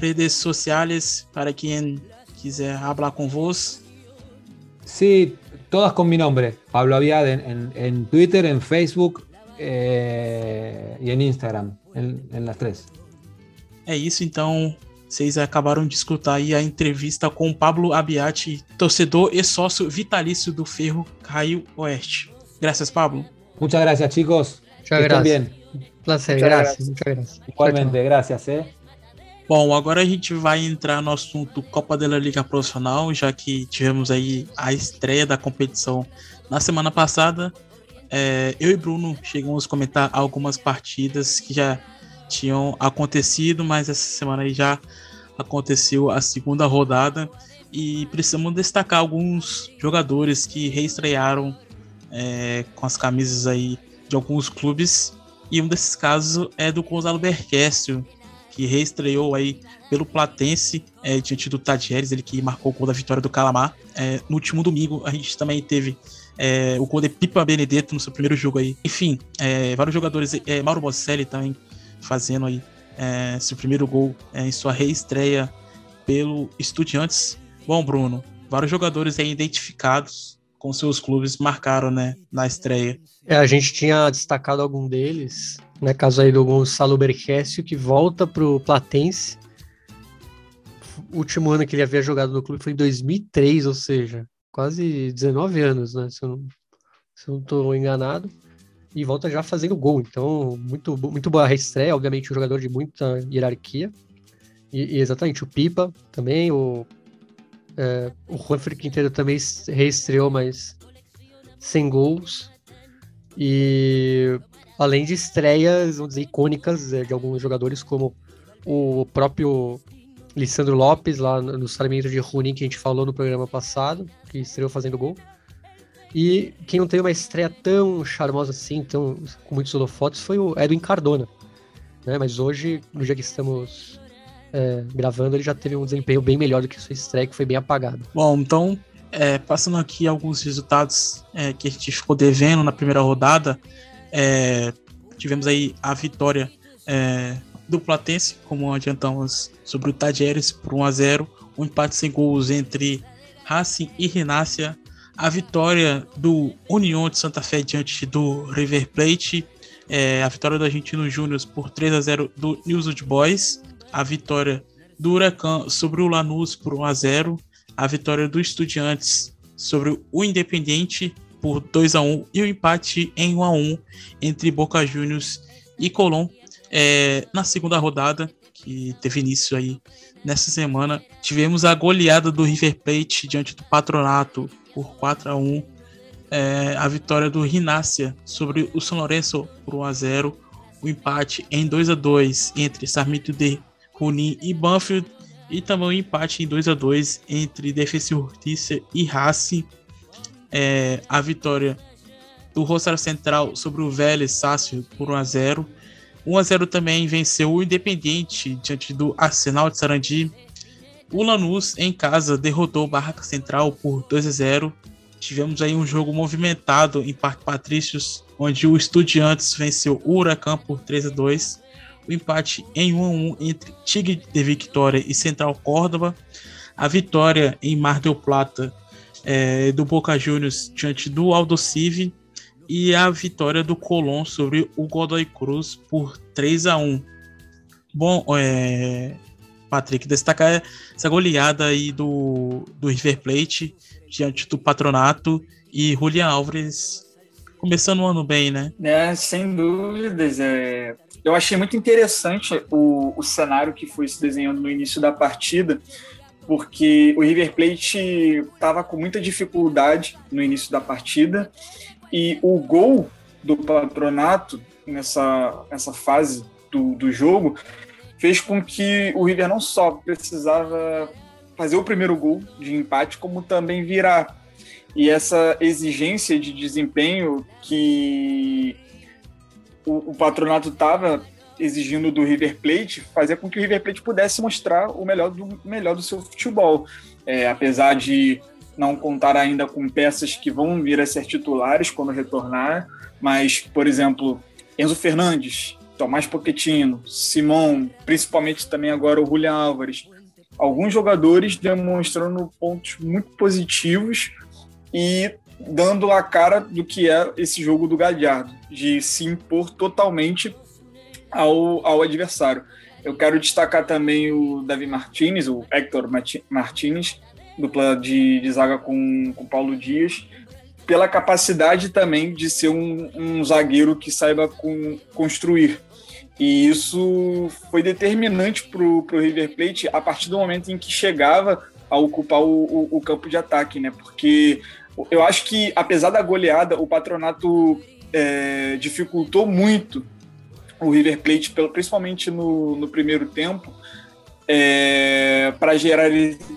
redes sociais para quem quiser falar com vos. Sí, todas con mi nombre, Pablo Aviad, en, en- en Twitter, en Facebook eh, y en Instagram, en, en las tres. É isso, então Vocês acabaram de escutar aí a entrevista com Pablo Abiati, torcedor e sócio vitalício do Ferro Caio Oeste. Graças, Pablo. Muchas gracias, chicos. Muchas gracias. Bien. Placer, gracias. Muchas gracias. Igualmente, gracias, eh. Bom, agora a gente vai entrar no assunto Copa da Liga Profissional, já que tivemos aí a estreia da competição na semana passada. É, eu e Bruno chegamos a comentar algumas partidas que já tinham acontecido, mas essa semana aí já aconteceu a segunda rodada e precisamos destacar alguns jogadores que reestrearam é, com as camisas aí de alguns clubes e um desses casos é do Gonzalo Berquécio, que reestreou aí pelo Platense é, diante do Tadieres, ele que marcou o gol da vitória do Calamar. É, no último domingo a gente também teve é, o gol de Pipa Benedetto no seu primeiro jogo aí. Enfim, é, vários jogadores, é, Mauro Bocelli também fazendo aí é, seu primeiro gol em sua reestreia pelo Estudiantes. Bom, Bruno, vários jogadores aí identificados com seus clubes marcaram, né, na estreia. É, a gente tinha destacado algum deles, né, caso aí do Gonçalo Berquécio, que volta pro Platense. O último ano que ele havia jogado no clube foi em 2003, ou seja, quase 19 anos, né, se eu não, se eu não enganado. E volta já fazendo gol, então muito, muito boa reestreia, obviamente um jogador de muita hierarquia. E, e exatamente, o Pipa também, o, é, o Juan Quinteiro também reestreou, mas sem gols. E além de estreias, vamos dizer, icônicas é, de alguns jogadores, como o próprio Lissandro Lopes, lá no salamento de Runim, que a gente falou no programa passado, que estreou fazendo gol. E quem não teve uma estreia tão charmosa assim, tão, com muitos holofotes, foi o Edwin Cardona. Né? Mas hoje, no dia que estamos é, gravando, ele já teve um desempenho bem melhor do que sua estreia, que foi bem apagado. Bom, então, é, passando aqui alguns resultados é, que a gente ficou devendo na primeira rodada, é, tivemos aí a vitória é, do Platense, como adiantamos, sobre o Tajeres por 1 a 0 um empate sem gols entre Racing e Rinácia, a vitória do União de Santa Fé diante do River Plate, é, a vitória do Argentino Júnior por 3 a 0 do News Old Boys, a vitória do Huracan sobre o Lanús por 1 a 0 a vitória do Estudiantes sobre o Independente por 2 a 1 e o empate em 1 a 1 entre Boca Juniors e Colón é, na segunda rodada que teve início aí nessa semana. Tivemos a goleada do River Plate diante do Patronato por 4 a 1 é, a vitória do Rinácia sobre o São Lourenço por 1 a 0 o empate em 2 a 2 entre Sarmento de Runim e Banfield, e também um empate em 2 a 2 entre Defensa Justiça e Racing. É, a vitória do Rosário Central sobre o Vélez Sácio por 1 a 0 1 a 0 também venceu o Independiente diante do Arsenal de Sarandi. O Lanús, em casa, derrotou o Barraca Central por 2 a 0 Tivemos aí um jogo movimentado em Parque Patrícios, onde o Estudiantes venceu o Huracan por 3 a 2 o empate em 1 a 1 entre Tigre de Vitória e Central Córdoba, a vitória em Mar del Plata é, do Boca Juniors diante do Aldo Civi e a vitória do Colón sobre o Godoy Cruz por 3 a 1. Bom, é, Patrick, destacar essa goleada aí do, do River Plate diante do Patronato e Julian Álvares começando o ano bem, né? É, sem dúvidas. É, eu achei muito interessante o, o cenário que foi se desenhando no início da partida, porque o River Plate estava com muita dificuldade no início da partida e o gol do Patronato nessa, nessa fase do, do jogo fez com que o River não só precisava fazer o primeiro gol de empate, como também virar. E essa exigência de desempenho que o, o patronato estava exigindo do River Plate fazia com que o River Plate pudesse mostrar o melhor do, melhor do seu futebol. É, apesar de não contar ainda com peças que vão vir a ser titulares quando retornar, mas, por exemplo, Enzo Fernandes, Tomás Pochettino, Simão, principalmente também agora o Julian Álvares, alguns jogadores demonstrando pontos muito positivos e dando a cara do que é esse jogo do Galhardo, de se impor totalmente ao, ao adversário. Eu quero destacar também o Davi Martinez, o Hector Martinez, dupla de, de zaga com o Paulo Dias, pela capacidade também de ser um, um zagueiro que saiba com, construir. E isso foi determinante para o River Plate a partir do momento em que chegava a ocupar o, o, o, campo de ataque, né? Porque eu acho que, apesar da goleada, o patronato é, dificultou muito o River Plate, principalmente no, no primeiro tempo, é, para gerar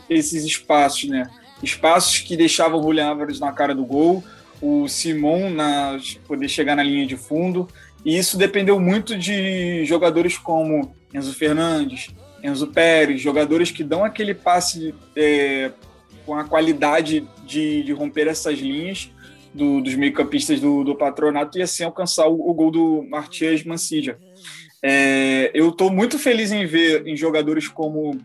esses espaços, né? Espaços que deixavam o Julian Álvares na cara do gol, o Simon na, poder chegar na linha de fundo, e isso dependeu muito de jogadores como Enzo Fernandes, Enzo Pérez, jogadores que dão aquele passe é, com a qualidade de, de romper essas linhas do, dos meio-campistas do, do, patronato e assim alcançar o, o gol do Martias Mancidia. É, eu estou muito feliz em ver em jogadores como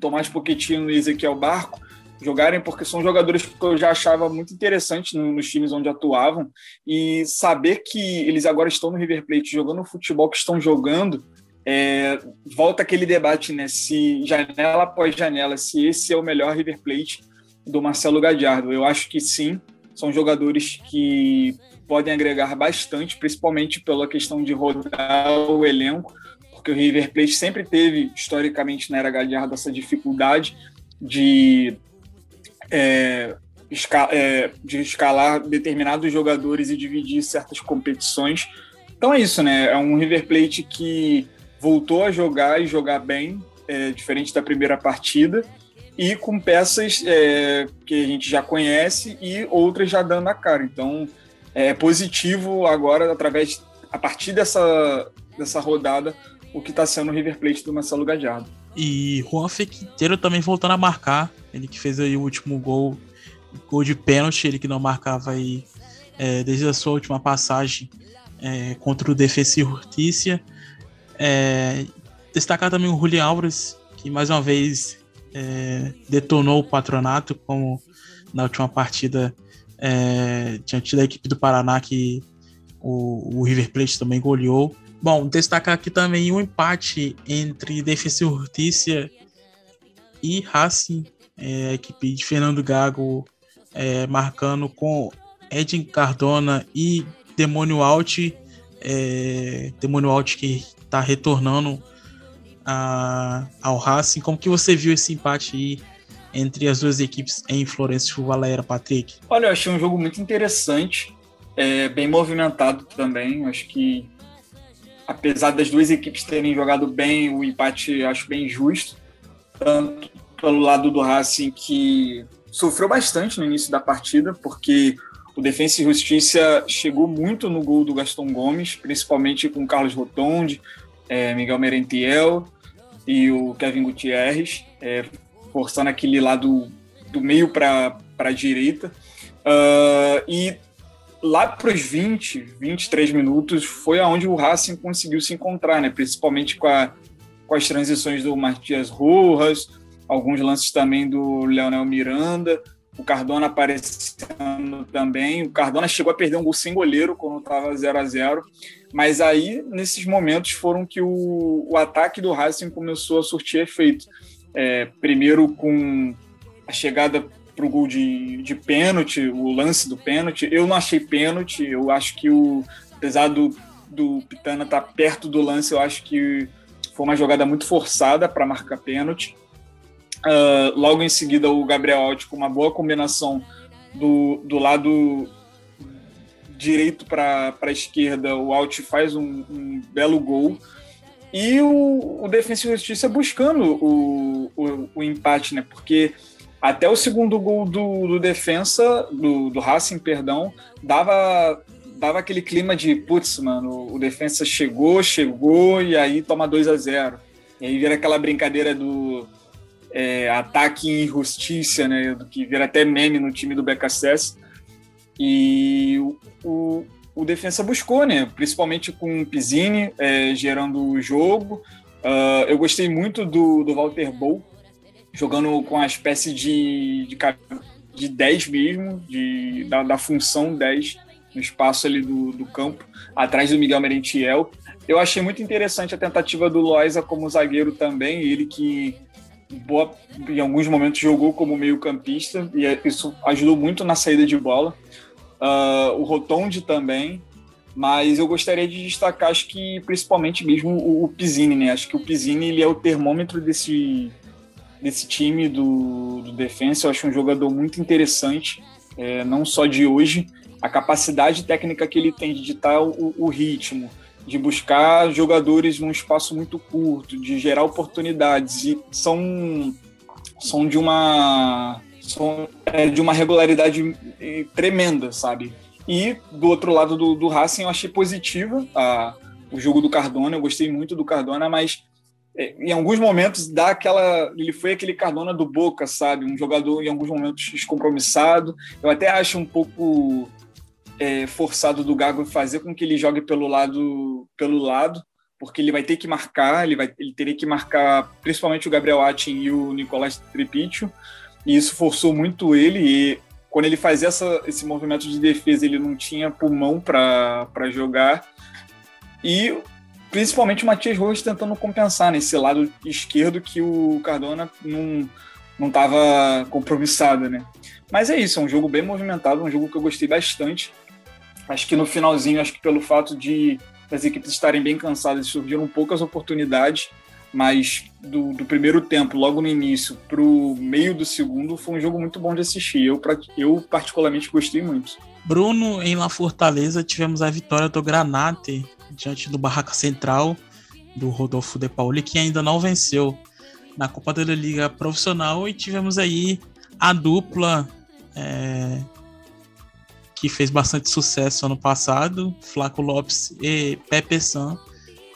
Tomás Pochettino e Ezequiel Barco jogarem, porque são jogadores que eu já achava muito interessantes nos times onde atuavam, e saber que eles agora estão no River Plate jogando o futebol que estão jogando, é, volta aquele debate, né? Se janela após janela, se esse é o melhor River Plate do Marcelo Gadiardo. Eu acho que sim, são jogadores que podem agregar bastante, principalmente pela questão de rodar o elenco, porque o River Plate sempre teve, historicamente, na era Gadiardo, essa dificuldade de, é, esca é, de escalar determinados jogadores e dividir certas competições. Então é isso, né? É um River Plate que voltou a jogar e jogar bem, é, diferente da primeira partida, e com peças é, que a gente já conhece e outras já dando a cara. Então é positivo agora, através, a partir dessa, dessa rodada, o que está sendo o River Plate do Marcelo Gadiardo. E Juan Fequiteiro também voltando a marcar, ele que fez aí o último gol, gol de pênalti, ele que não marcava aí é, desde a sua última passagem é, contra o Defensa e. É, destacar também o Julian Alves, que mais uma vez é, detonou o patronato, como na última partida é, diante da equipe do Paraná, que o, o, River Plate também goleou. Bom, destacar aqui também um empate entre e Justiça e Racing, é, a equipe de Fernando Gago é, marcando com Edin Cardona e Demônio Alt. É, Demônio Alt que está retornando a, ao Racing. Como que você viu esse empate aí entre as duas equipes em Florencio Valera, Patrick? Olha, eu achei um jogo muito interessante, é, bem movimentado também. Acho que, apesar das duas equipes terem jogado bem, o empate acho bem justo. Tanto pelo lado do Racing, que sofreu bastante no início da partida, porque o Defensa e Justiça chegou muito no gol do Gaston Gomes, principalmente com Carlos Rotondi, é, Miguel Merentiel e o Kevin Gutierrez, é, forçando aquele lado do meio para a direita. Uh, e lá para os 20, 23 minutos foi aonde o Racing conseguiu se encontrar, né? principalmente com, a, com as transições do Matias Rojas, alguns lances também do Leonel Miranda, o Cardona aparecendo também. O Cardona chegou a perder um gol sem goleiro quando estava 0 a 0 mas aí, nesses momentos, foram que o, o ataque do Racing começou a surtir efeito. É, primeiro com a chegada para o gol de, de pênalti, o lance do pênalti. Eu não achei pênalti, eu acho que o, apesar do, do Pitana estar tá perto do lance, eu acho que foi uma jogada muito forçada para marcar pênalti. Uh, logo em seguida, o Gabriel Alt com uma boa combinação do, do lado direito para a esquerda, o Alt faz um, um belo gol. E o, o Defensa e Justiça buscando o, o, o, empate, né? Porque até o segundo gol do, do Defensa, do, do Racing, perdão, dava, dava aquele clima de, putz, mano, o Defensa chegou, chegou, e aí toma 2 a 0 E aí vira aquela brincadeira do é, ataque em injustiça, né? Que vira até meme no time do BKSS. E o, o, o defensa buscou, né? Principalmente com o Pizzini é, gerando o jogo. Uh, eu gostei muito do, do Walter Bow, jogando com a espécie de, de, de 10 mesmo, de, da, da função 10 no espaço ali do, do campo, atrás do Miguel Merentiel. Eu achei muito interessante a tentativa do Loiza como zagueiro também, ele que boa, em alguns momentos jogou como meio-campista e é, isso ajudou muito na saída de bola. Uh, o Rotondi também, mas eu gostaria de destacar, acho que principalmente mesmo o, o Pizzini, né? Acho que o Pizzini ele é o termômetro desse, desse time do, do Defensa. Eu acho um jogador muito interessante, é, não só de hoje, a capacidade técnica que ele tem de ditar o, o ritmo, de buscar jogadores num espaço muito curto, de gerar oportunidades e são são de uma são, é, de uma regularidade é, tremenda, sabe? E do outro lado do, do Racing eu achei positiva a, o jogo do Cardona, eu gostei muito do Cardona, mas é, em alguns momentos dá aquela. Ele foi aquele Cardona do Boca, sabe? Um jogador em alguns momentos descompromissado. Eu até acho um pouco é, forçado do Gago fazer com que ele jogue pelo lado, pelo lado, porque ele vai ter que marcar, ele vai, ele teria que marcar principalmente o Gabriel Atin e o Nicolás Tripiccio, e isso forçou muito ele. E quando ele fazia essa, esse movimento de defesa, ele não tinha pulmão para jogar. E principalmente o Matias Rojas tentando compensar nesse lado esquerdo que o Cardona não não estava compromissado, né? Mas é isso, é um jogo bem movimentado, um jogo que eu gostei bastante. Acho que no finalzinho, acho que pelo fato de das equipes estarem bem cansadas, surgiram poucas oportunidades, mas do, do primeiro tempo, logo no início, para o meio do segundo, foi um jogo muito bom de assistir. Eu, eu particularmente gostei muito. Bruno, em La Fortaleza, tivemos a vitória do Granate diante do Barraca Central, do Rodolfo De Pauli, que ainda não venceu na Copa da Liga Profissional, e tivemos aí a dupla é, que fez bastante sucesso ano passado, Flaco Lopes e Pepe San,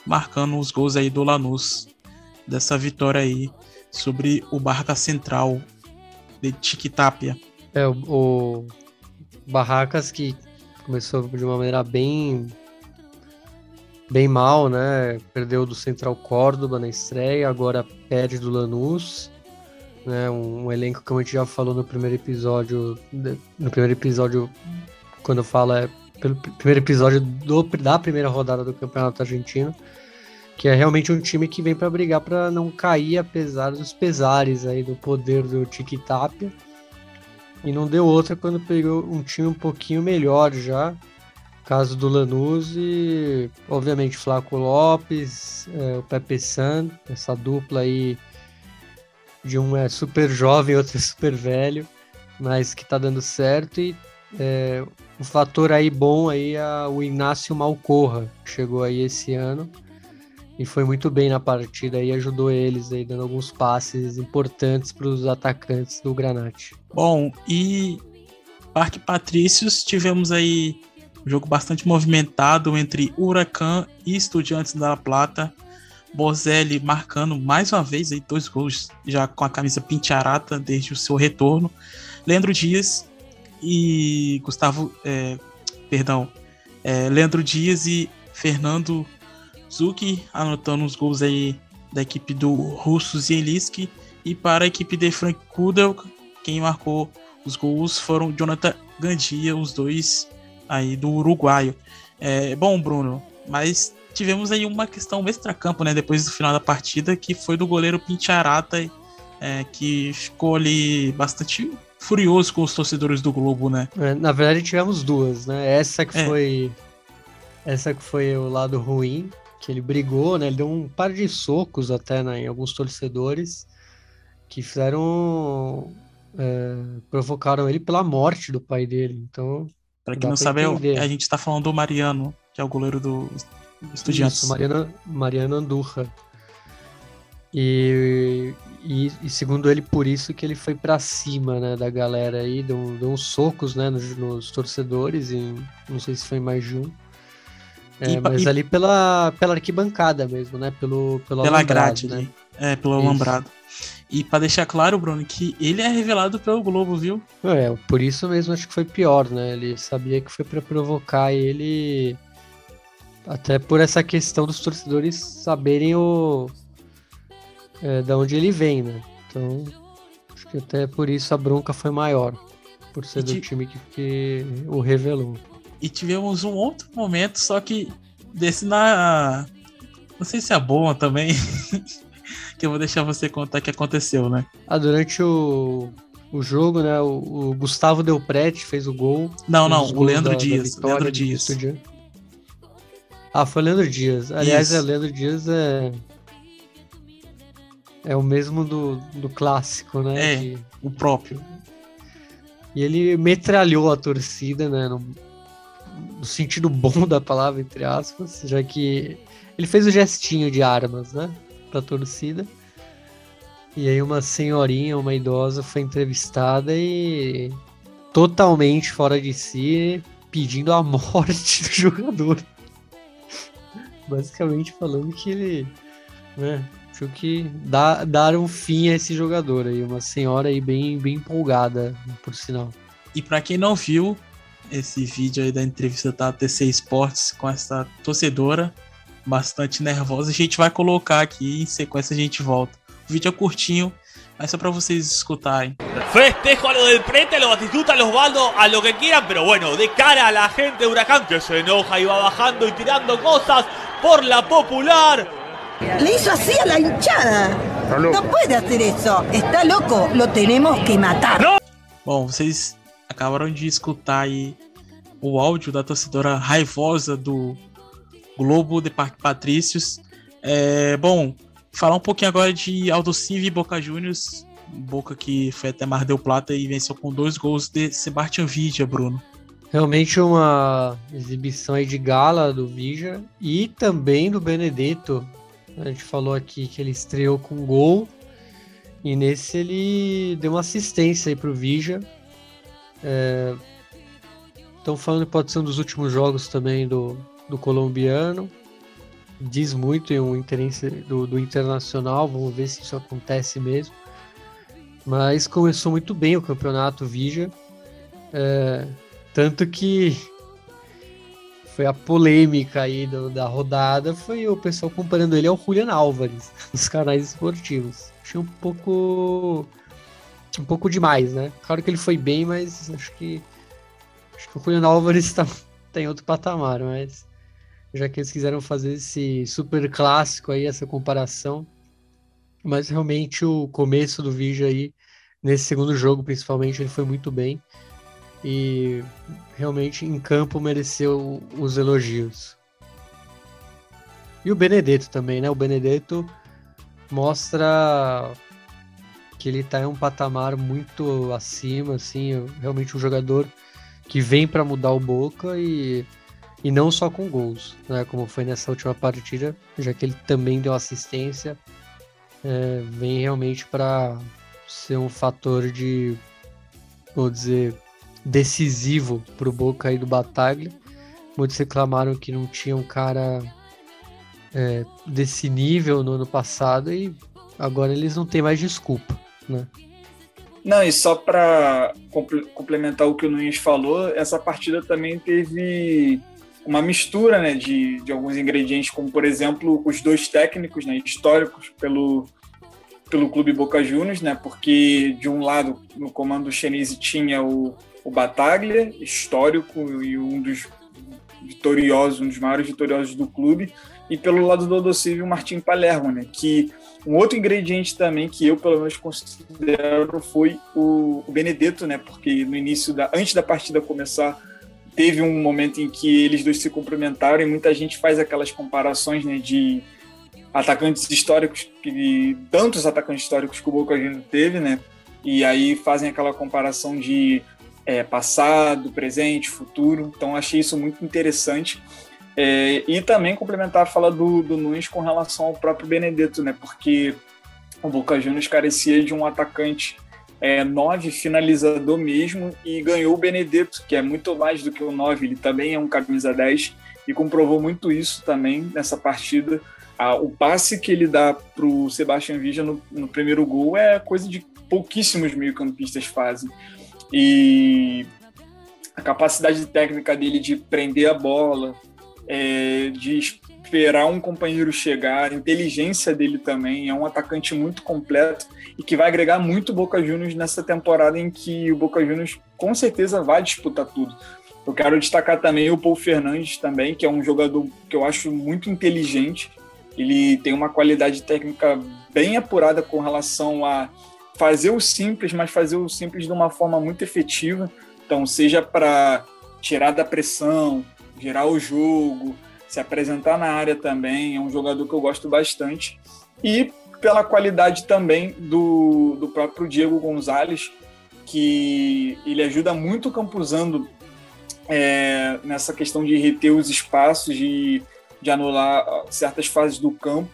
marcando os gols aí do Lanús dessa vitória aí sobre o Barraca Central de Tiquitapia. É, o, o Barracas que começou de uma maneira bem bem mal, né? Perdeu do Central Córdoba na estreia, agora perde do Lanús né? Um, um, elenco que a gente já falou no primeiro episódio, no primeiro episódio, quando fala é, pelo primeiro episódio do, da primeira rodada do Campeonato Argentino, que é realmente um time que vem para brigar para não cair apesar dos pesares aí do poder do Tiki Tapia. E não deu outra quando pegou um time um pouquinho melhor já. Caso do Lanús e, obviamente, Flaco Lopes, é, o Pepe San, essa dupla aí de um é super jovem, outro é super velho, mas que tá dando certo. E é, um fator aí bom aí é o Inácio Malcorra, que chegou aí esse ano e foi muito bem na partida e ajudou eles aí, dando alguns passes importantes para os atacantes do Granate. Bom, e Parque Patrícios, tivemos aí um jogo bastante movimentado entre Huracan e Estudiantes da Plata. Bozelli marcando mais uma vez aí dois gols já com a camisa pintarata desde o seu retorno. Leandro Dias e Gustavo, é, perdão, é, Leandro Dias e Fernando Zucchi anotando os gols aí da equipe do Russo Zielinski e para a equipe de Frank Kudel, quem marcou os gols foram Jonathan Gandia, os dois aí do uruguaio. É, bom, Bruno, mas tivemos aí uma questão extra-campo, né? Depois do final da partida, que foi do goleiro Pincharata, é, que ficou ali bastante furioso com os torcedores do Globo, né? É, na verdade, tivemos duas, né? Essa que é. foi. Essa que foi o lado ruim, que ele brigou, né? Ele deu um par de socos até né, em alguns torcedores que fizeram. É, provocaram ele pela morte do pai dele. Então. Para quem não sabe, entender. a gente está falando do Mariano, que é o goleiro do Estudiantes. Isso, Mariana, Mariana Andurra. E, e, e, segundo ele, por isso que ele foi para cima né, da galera aí, deu, deu uns socos né, nos, nos, torcedores, e não sei se foi mais de um. É, e, mas e, ali pela, pela arquibancada mesmo, né? Pelo, pelo pela grade, né? É, pelo isso. alambrado. E para deixar claro, Bruno, que ele é revelado pelo Globo, viu? É, por isso mesmo acho que foi pior, né? Ele sabia que foi para provocar ele até por essa questão dos torcedores saberem o é, da onde ele vem, né? Então, acho que até por isso a bronca foi maior, por ser e do time que, que o revelou. E tivemos um outro momento, só que desse na Não sei se é bom também. que eu vou deixar você contar o que aconteceu, né? Ah, durante o, o jogo, né? O, o Gustavo Delprete fez o gol. Não, não, o Leandro da, Dias. Da Leandro Dias. Ah, foi o Leandro Dias. Aliás, o Leandro Dias é. É o mesmo do, do clássico, né? É, de... o próprio. E ele metralhou a torcida, né? No, no, sentido bom da palavra, entre aspas, já que ele fez o gestinho de armas, né? Pra torcida. E aí uma senhorinha, uma idosa, foi entrevistada e totalmente fora de si, pedindo a morte do jogador. Basicamente falando que ele, né, achou que dá, dar um fim a esse jogador aí, uma senhora aí bem, bem empolgada, por sinal. E para quem não viu esse vídeo aí da entrevista da TC Sports com essa torcedora bastante nervosa, a gente vai colocar aqui em sequência a gente volta. O vídeo é curtinho, mas só para vocês escutarem. Festejo a lo del frente, lo batistuta, los baldos, a lo que quieran, pero bueno, de cara a la gente de Huracán que se enoja y va bajando y tirando cosas por la popular. Le hizo así a la hinchada. No puede hacer eso. Está loco. Lo tenemos que matar. Bom, vocês acabaram de escutar aí o áudio da torcedora raivosa do Globo de Parque Patrícios. É, bom, falar um pouquinho agora de Aldo Civi e Boca Juniors. Boca que foi até Mar del Plata e venceu com dois gols de Sebastian Vidia, Bruno. Realmente uma exibição aí de gala do Vigia e também do Benedetto, a gente falou aqui que ele estreou com gol. E nesse ele deu uma assistência aí pro Vija. Estão é, falando que pode ser um dos últimos jogos também do, do colombiano. Diz muito em um interesse do, do internacional. Vamos ver se isso acontece mesmo. Mas começou muito bem o campeonato Vija. É, tanto que foi a polêmica aí do, da rodada, foi o pessoal comparando ele ao Julian Álvares nos canais esportivos. Achei um pouco. um pouco demais, né? Claro que ele foi bem, mas acho que. Acho que o Julian Álvares está tá em outro patamar, mas. Já que eles quiseram fazer esse super clássico aí, essa comparação. Mas realmente o começo do vídeo aí, nesse segundo jogo principalmente, ele foi muito bem e realmente em campo mereceu os elogios. E o Benedetto também, né? O Benedetto mostra que ele está em um patamar muito acima, assim, realmente um jogador que vem para mudar o Boca e, e não só com gols, né? Como foi nessa última partida, já que ele também deu assistência, é, vem realmente para ser um fator de, vou dizer, decisivo para o Boca aí do Bataglia. Muitos reclamaram que não tinha um cara é, desse nível no ano passado e agora eles não têm mais desculpa, né? Não, e só para complementar o que o Nunes falou, essa partida também teve uma mistura né, de, de alguns ingredientes, como por exemplo os dois técnicos né, históricos pelo, pelo clube Boca Juniors, né, porque de um lado no comando do Chenise tinha o o Bataglia, histórico e um dos vitoriosos, um dos maiores vitoriosos do clube, e pelo lado do Odocívio, o Martim Palermo, né? Que um outro ingrediente também que eu pelo menos considero foi o, o Benedetto, né? Porque no início da antes da partida começar teve um momento em que eles dois se cumprimentaram e muita gente faz aquelas comparações, né? De atacantes históricos que tantos atacantes históricos que o Boca Juniors teve, né? E aí fazem aquela comparação de é, passado, presente, futuro. Então achei isso muito interessante. É, e também complementar a fala do, do Nunes com relação ao próprio Benedetto, né? Porque o Boca Juniors carecia de um atacante é, nove finalizador mesmo e ganhou o Benedetto, que é muito mais do que o nove, ele também é um camisa 10 e comprovou muito isso também nessa partida. Ah, o passe que ele dá para o Sebastian Villa no, no, primeiro gol é coisa de pouquíssimos meio-campistas fazem e a capacidade técnica dele de prender a bola, é, de esperar um companheiro chegar, a inteligência dele também, é um atacante muito completo e que vai agregar muito o Boca Juniors nessa temporada em que o Boca Juniors com certeza vai disputar tudo. Eu quero destacar também o Paul Fernandes também, que é um jogador que eu acho muito inteligente Ele tem uma qualidade técnica bem apurada com relação a fazer o simples, mas fazer o simples de uma forma muito efetiva. Então, seja para tirar da pressão, gerar o jogo, se apresentar na área também, é um jogador que eu gosto bastante. E pela qualidade também do, do próprio Diego Gonzalez, que ele ajuda muito o Campuzano é, nessa questão de reter os espaços, de, de anular certas fases do campo,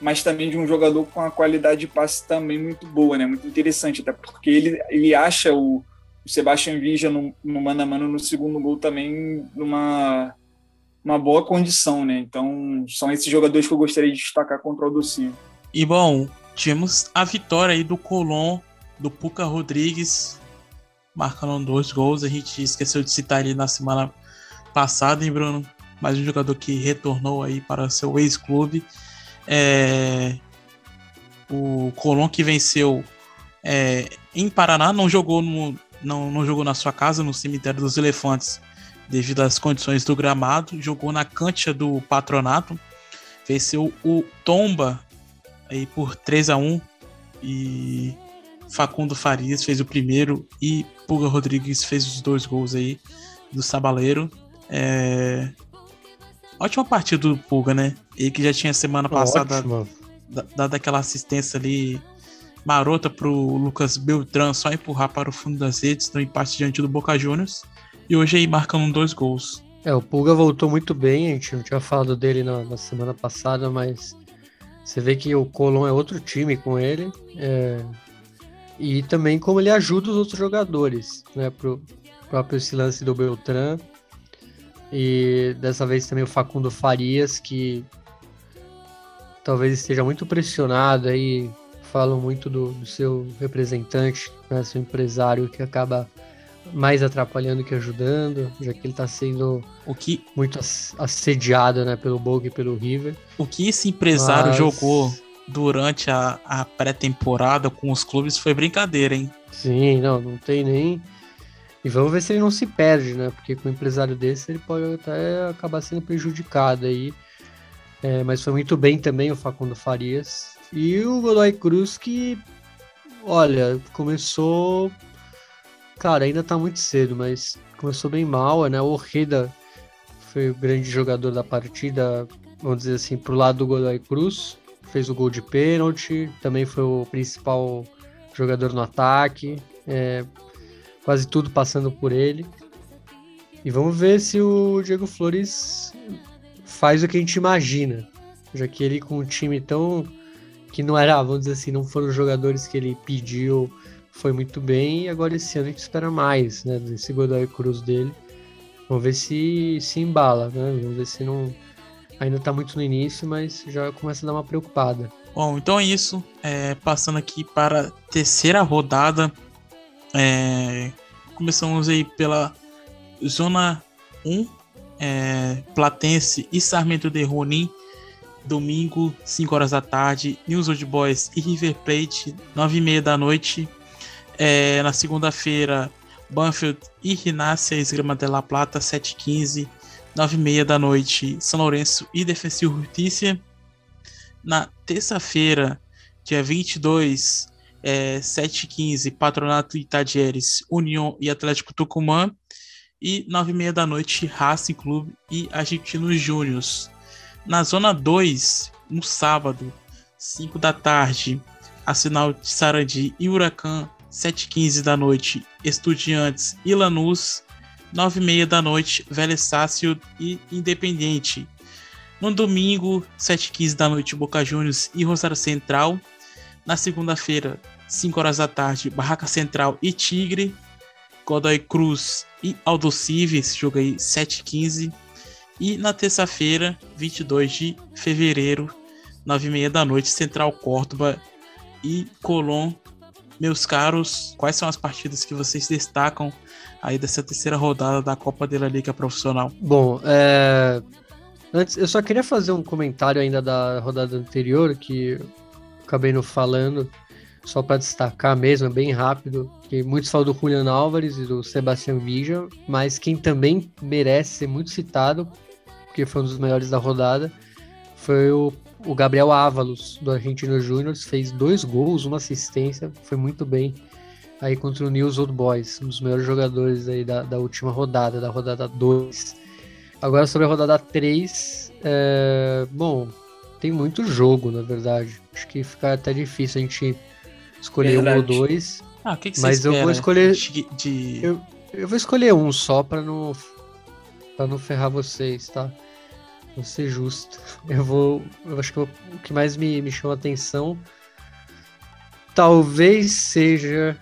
mas também de um jogador com a qualidade de passe também muito boa, né? muito interessante, até porque ele, ele acha o, o Sebastian Vija no, no mano a mano no segundo gol também numa uma boa condição, né? Então são esses jogadores que eu gostaria de destacar contra o Docinho. E bom, tivemos a vitória aí do Colón, do Puca Rodrigues, marcando dois gols. A gente esqueceu de citar ele na semana passada, hein, Bruno? Mais um jogador que retornou aí para seu ex-clube. É... O Colón que venceu é... em Paraná, não jogou, no... não, não jogou na sua casa, no cemitério dos elefantes, devido às condições do gramado. Jogou na cancha do patronato. Venceu o Tomba aí por 3 a 1 e Facundo Farias fez o primeiro e Puga Rodrigues fez os dois gols aí do Sabaleiro. É... Ótima partida do Puga, né? Ele que já tinha semana passada dado aquela assistência ali marota pro Lucas Beltrán só empurrar para o fundo das redes no empate diante do Boca Juniors. E hoje aí marcando dois gols. É, o Pulga voltou muito bem, a gente não tinha falado dele na, na semana passada, mas você vê que o Colón é outro time com ele. É, e também como ele ajuda os outros jogadores, né? Pro próprio esse lance do Beltrán. E dessa vez também o Facundo Farias, que talvez esteja muito pressionado aí. Falam muito do, do seu representante, né, seu empresário, que acaba mais atrapalhando que ajudando, já que ele está sendo o que muito assediado né, pelo Boga e pelo River. O que esse empresário Mas... jogou durante a, a pré-temporada com os clubes foi brincadeira, hein? Sim, não, não tem nem. E vamos ver se ele não se perde, né? Porque com um empresário desse ele pode até acabar sendo prejudicado aí. É, mas foi muito bem também o Facundo Farias. E o Godoy Cruz que, olha, começou. Cara, ainda tá muito cedo, mas começou bem mal, né? O Orreda foi o grande jogador da partida, vamos dizer assim, pro lado do Godoy Cruz fez o gol de pênalti, também foi o principal jogador no ataque, é, quase tudo passando por ele. E vamos ver se o Diego Flores faz o que a gente imagina, já que ele com um time tão que não era, vamos dizer assim, não foram os jogadores que ele pediu, foi muito bem, e agora esse ano a gente espera mais, né, desse Godoy Cruz dele. Vamos ver se se embala, né? Vamos ver se não ainda está muito no início, mas já começa a dar uma preocupada. Bom, então é isso. É, passando aqui para a terceira rodada. É, começamos aí pela Zona 1, é, Platense e Sarmento de Ronin. Domingo, 5 horas da tarde, News Old Boys e River Plate, 9 e meia da noite. É, na segunda-feira, Banfield e Rinácia Esgrama de La Plata, 7 h 15 9 e meia da noite, São Lourenço e Defensivo Justiça. Na terça-feira, dia 22, é, 7h15, Patronato Itadieres, União e Atlético Tucumã. E 9 e meia da noite, Racing Clube e Argentinos Júniors. Na zona 2, no sábado, 5 da tarde, Assinal de Sarandi e Huracan, 7h15 da noite, Estudiantes e Lanús. 9 e meia da noite, Vélez Sácio e Independiente. No domingo, 7 e 15 da noite, Boca Juniors e Rosário Central. Na segunda-feira, 5 horas da tarde, Barraca Central e Tigre. Godoy Cruz e Aldocive, esse jogo aí, 7 e 15. Na terça-feira, 22 de fevereiro, 9 e meia da noite, Central Córdoba e Colón. Meus caros, quais são as partidas que vocês destacam aí dessa terceira rodada da Copa da Liga Profissional? Bom, é... antes eu só queria fazer um comentário ainda da rodada anterior que acabei não falando, só para destacar mesmo, é bem rápido, que muitos falam do Julian Álvares e do Sebastião Vija, mas quem também merece ser muito citado, porque foi um dos melhores da rodada, foi o, o Gabriel Ávalos, do Argentino Júnior, fez dois gols, uma assistência, foi muito bem aí contra o News Old Boys, um dos melhores jogadores aí da, da última rodada, da rodada 2. Agora sobre a rodada 3, é, bom, tem muito jogo, na verdade. Acho que fica até difícil a gente escolher verdade. um ou dois. Ah, o que, que Mas eu vou escolher. De. Eu, eu vou escolher um só para não, pra não ferrar vocês, tá? Vou ser justo. Eu vou. Eu acho que o que mais me, me chama atenção talvez seja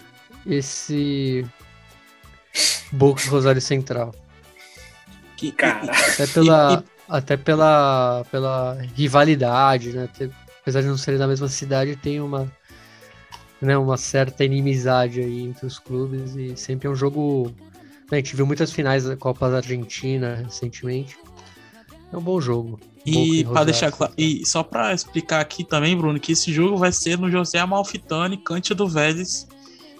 esse Boca Rosário Central. Que cara. Até pela, até pela, pela rivalidade, né? Apesar de não serem da mesma cidade, tem uma, né, uma certa inimizade aí entre os clubes e sempre é um jogo. Né, a gente viu muitas finais da Copa da Argentina recentemente. É um bom jogo. E para deixar claro, e só para explicar aqui também, Bruno, que esse jogo vai ser no José Amalfitani, Cante do Vélez,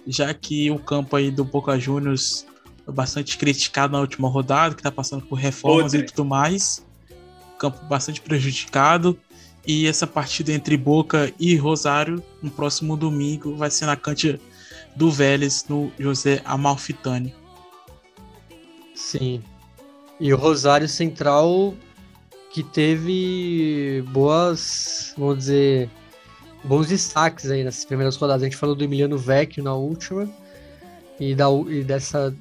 já que o campo aí do Boca Juniors foi bastante criticado na última rodada, que tá passando por reformas Outra. e tudo mais. Campo bastante prejudicado. E essa partida entre Boca e Rosário, no próximo domingo, vai ser na Cante do Vélez, no José Amalfitani. Sim. E o Rosário Central que teve boas, vamos dizer, bons destaques aí nas primeiras rodadas. A gente falou do Emiliano Vecchio na última e da e dessa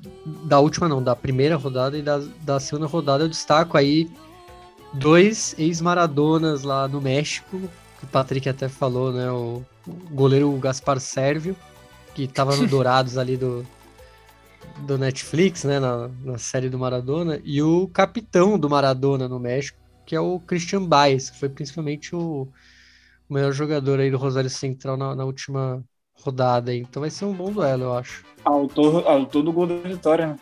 da última não, da primeira rodada e da, da segunda rodada eu destaco aí dois ex-maradonas lá no México, que o Patrick até falou, né, o, goleiro Gaspar Sérvio, que estava no Dourados ali do do Netflix, né, na, na série do Maradona, e o capitão do Maradona no México, que é o Christian Baez, que foi principalmente o, o melhor jogador aí do Rosário Central na, na, última rodada. Então vai ser um bom duelo, eu acho. Autor, autor do gol da vitória, né?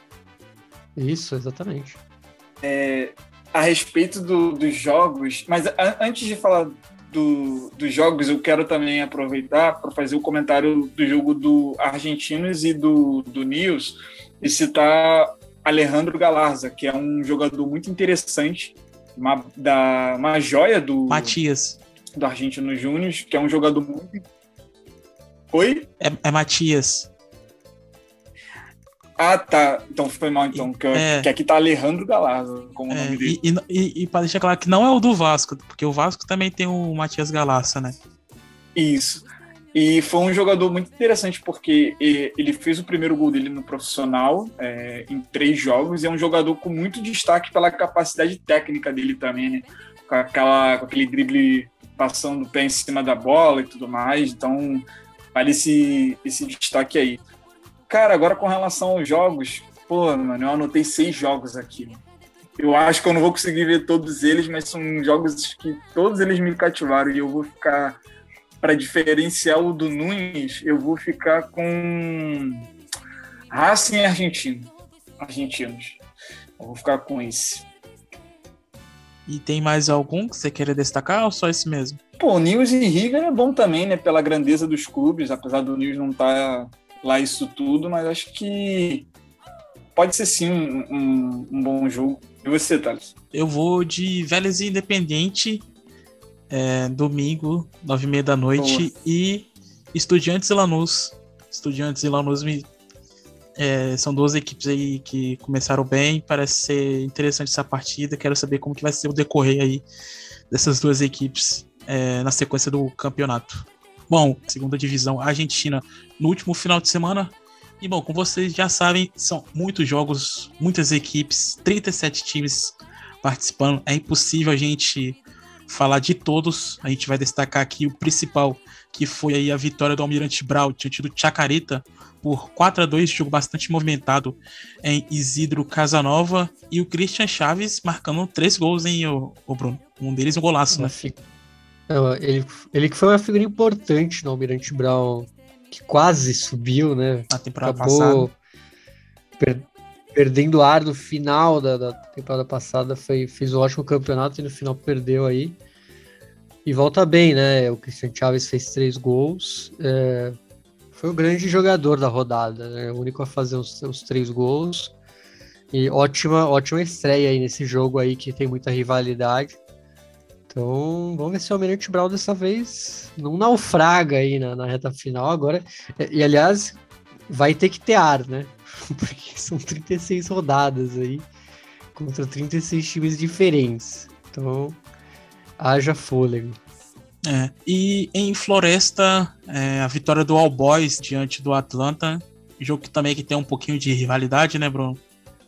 Isso, exatamente. É, a respeito do, dos jogos, mas a, antes de falar do, dos jogos, eu quero também aproveitar para fazer o comentário do jogo do Argentinos e do, do News e citar Alejandro Galarza, que é um jogador muito interessante uma, da, uma joia do. Matias. Do Argentino Júnior, que é um jogador muito. Oi? É, é Matias. Ah, tá. Então foi mal, então. Que, é. que aqui tá Alejandro Galarza, como é. o nome dele. E, e, e, para deixar claro que não é o do Vasco, porque o Vasco também tem o Matias Galarza, né? Isso. E foi um jogador muito interessante porque ele fez o primeiro gol dele no profissional é, em três jogos e é um jogador com muito destaque pela capacidade técnica dele também, né? com, aquela, com aquele drible passando o pé em cima da bola e tudo mais. Então, vale esse, esse destaque aí. Cara, agora com relação aos jogos, pô, mano, eu anotei seis jogos aqui. Eu acho que eu não vou conseguir ver todos eles, mas são jogos que todos eles me cativaram e eu vou ficar para diferenciar o do Nunes, eu vou ficar com Racing Argentino. Argentinos. Eu vou ficar com esse. E tem mais algum que você queira destacar ou só esse mesmo? Pô, News e River é bom também, né? Pela grandeza dos clubes, apesar do News não estar tá lá isso tudo, mas acho que pode ser sim um, um, um bom jogo. E você, Thales? Eu vou de Vélez Independente é, domingo, nove e meia da noite, Nossa. e Estudiantes e Lanús. Estudiantes e Lanús me, é, são duas equipes aí que começaram bem, parece ser interessante essa partida, quero saber como que vai ser o decorrer aí dessas duas equipes é, na sequência do campeonato. Bom, segunda divisão Argentina no último final de semana. E bom, como vocês já sabem, são muitos jogos, muitas equipes, 37 times participando. É impossível a gente falar de todos. A gente vai destacar aqui o principal, que foi aí a vitória do Almirante Brau diante do Chacarita por 4 a 2 jogo bastante movimentado em Isidro Casanova e o Christian Chaves marcando três gols em o, Bruno. Um deles um golaço, né? Ele, ele que foi uma figura importante no Almirante Brown, que quase subiu, né? Na temporada Acabou passada perdendo ar no final da, da, temporada passada, foi, fez um ótimo campeonato e no final perdeu aí. E volta bem, né? O Cristian Chaves fez três gols. É, foi o grande jogador da rodada, né? O único a fazer os, os três gols. E ótima, ótima estreia aí nesse jogo aí que tem muita rivalidade. Então, vamos ver se o Almirante Brown dessa vez não naufraga aí na, na reta final agora. E, e, aliás, vai ter que ter ar, né? Porque são 36 rodadas aí contra 36 times diferentes. Então, haja fôlego. É, e em Floresta, é, a vitória do All Boys diante do Atlanta, jogo que também que tem um pouquinho de rivalidade, né, Bruno?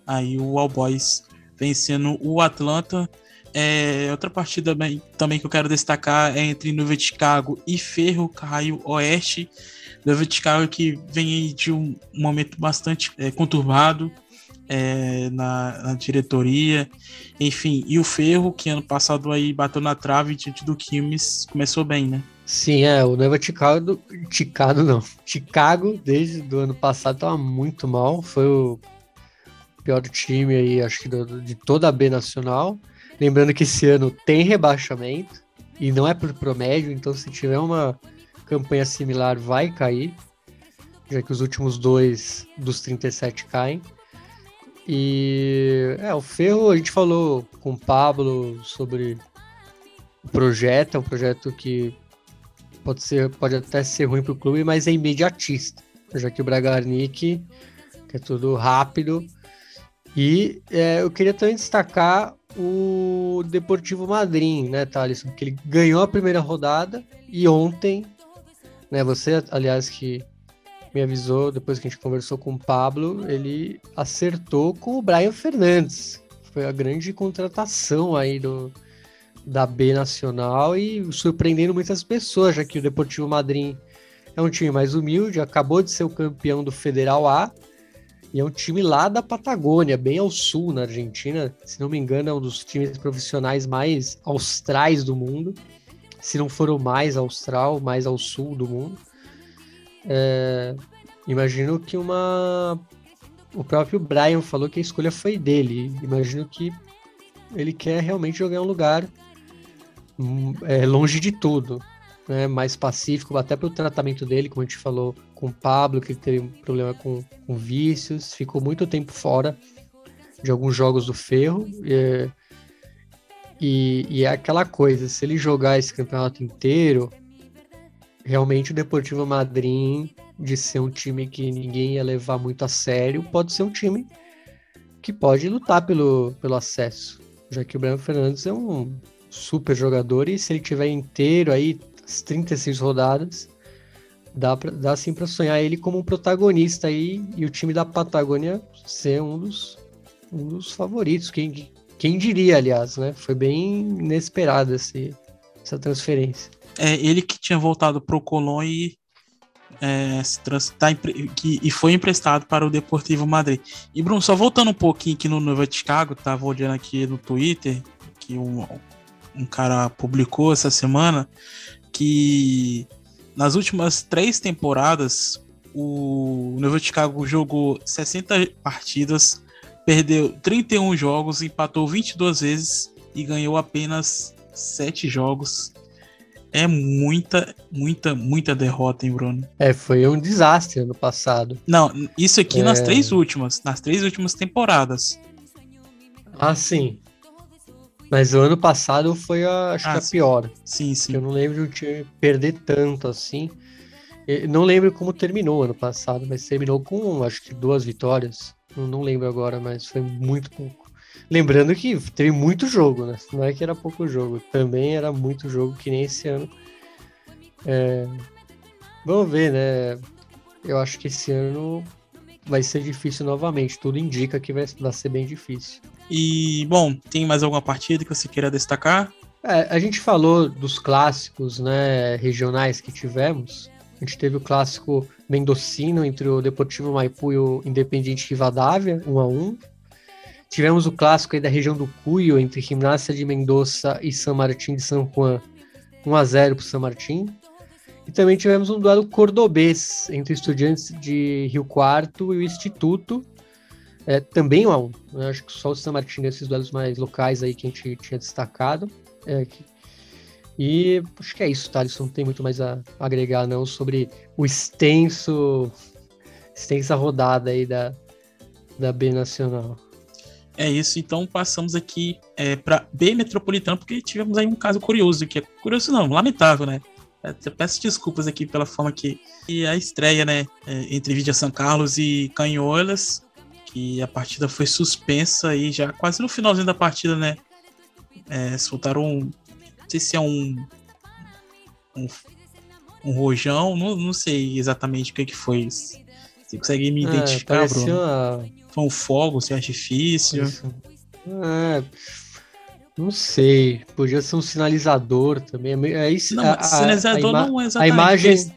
Aí o All Boys vencendo o Atlanta. É, outra partida também, também que eu quero destacar é entre Nova Chicago e Ferro Caio Oeste. Nova Chicago que vem de um momento bastante é, conturbado é, na, na, diretoria, enfim, e o Ferro, que ano passado aí bateu na trave diante do Quilmes, começou bem, né? Sim, é, o Nova Chicago, Chicago não, Chicago desde o ano passado estava muito mal, foi o pior time aí, acho que do, de toda a B Nacional, lembrando que esse ano tem rebaixamento, e não é por promédio, então se tiver uma campanha similar vai cair, já que os últimos dois dos 37 caem. E é, o Ferro, a gente falou com o Pablo sobre o projeto, é um projeto que pode, ser, pode até ser ruim para o clube, mas é imediatista, já que o Bragarnik é tudo rápido. E é, eu queria também destacar o Deportivo Madrid, né, Thaleson? Que ele ganhou a primeira rodada e ontem, né, você, aliás, que me avisou, depois que a gente conversou com o Pablo, ele acertou com o Brian Fernandes. Foi a grande contratação aí do, da B Nacional e surpreendendo muitas pessoas, já que o Deportivo Madrid é um time mais humilde, acabou de ser o campeão do Federal A e é um time lá da Patagônia, bem ao sul, na Argentina. Se não me engano, é um dos times profissionais mais austrais do mundo. Se não for o mais austral, mais ao sul do mundo. É, imagino que uma. O próprio Brian falou que a escolha foi dele. Imagino que ele quer realmente jogar em um lugar hum, é, longe de tudo, né? mais pacífico, até pelo tratamento dele, como a gente falou com o Pablo, que teve um problema com, com vícios, ficou muito tempo fora de alguns jogos do Ferro. É, e, e é aquela coisa, se ele jogar esse campeonato inteiro, realmente o Deportivo Madrid, de ser um time que ninguém ia levar muito a sério, pode ser um time que pode lutar pelo, pelo acesso. Já que o Breno Fernandes é um super jogador e se ele tiver inteiro aí, 36 rodadas, dá, pra, dá sim para sonhar ele como um protagonista aí e o time da Patagônia ser um dos, um dos favoritos. Quem, quem diria, aliás, né? Foi bem inesperado esse, essa transferência é ele que tinha voltado para o Colón e, é, se trans, tá, que, e foi emprestado para o Deportivo Madrid. E Bruno, só voltando um pouquinho aqui no Nova Chicago, tava olhando aqui no Twitter que um, um cara publicou essa semana que nas últimas três temporadas o Nova Chicago jogou 60 partidas, perdeu 31 jogos, empatou 22 vezes e ganhou apenas 7 jogos é muita, muita, muita derrota, hein, Bruno? É, foi um desastre ano passado. Não, isso aqui é... nas três últimas, nas três últimas temporadas. Ah, sim. Mas o ano passado foi, a, acho ah, que a pior. Sim, sim. Eu não lembro de um time perder tanto assim. Eu não lembro como terminou ano passado, mas terminou com, acho que duas vitórias. Eu não lembro agora, mas foi muito pouco. Lembrando que teve muito jogo, né? Não é que era pouco jogo, também era muito jogo, que nem esse ano. É... Vamos ver, né? Eu acho que esse ano vai ser difícil novamente. Tudo indica que vai, vai ser bem difícil. E, bom, tem mais alguma partida que você queira destacar? É, a gente falou dos clássicos né, regionais que tivemos. A gente teve o clássico mendocino entre o Deportivo Maipu e o Independiente Rivadavia, 1 a 1 Tivemos o clássico aí da região do Cuyo, entre Gimnasia de Mendoza e San Martín de San Juan, 1 a 0 para o San Martín. E também tivemos um duelo cordobês entre estudantes de Rio Quarto e o Instituto, é, também 1 a 1 né? Acho que só o San Martín desses duelos mais locais aí que a gente tinha destacado. É, que... E acho que é isso, tá? Isso não tem muito mais a agregar, não, sobre o extenso, extensa rodada aí da, da B Nacional. É isso, então passamos aqui é, para B Metropolitano, porque tivemos aí um caso curioso, que é curioso não, lamentável, né? Eu peço desculpas aqui pela forma que e a estreia, né, é, entre Vidia São Carlos e Canholas, que a partida foi suspensa e já quase no finalzinho da partida, né, é, soltaram, um, não sei se é um, um, um rojão, não, não sei exatamente o que, que foi. Você consegue me é, identificar, Bruno? Uma... Foi um fogo, se é artifício? É, não sei, podia ser um sinalizador também. É isso, não, a, sinalizador a, a não é exatamente. A imagem... Eles,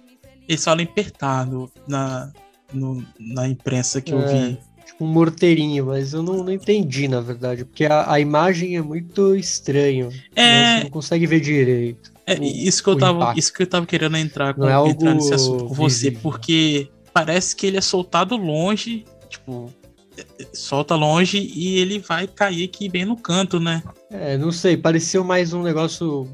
eles falam apertado na, no, na imprensa que é. eu vi um morteirinho, mas eu não, não entendi, na verdade, porque a, a imagem é muito estranha. É... Você não consegue ver direito. É, o, isso, que eu tava, isso que eu tava querendo entrar, com, é entrar nesse assunto com você, porque parece que ele é soltado longe, tipo, solta longe e ele vai cair aqui bem no canto, né? É, não sei, pareceu mais um negócio,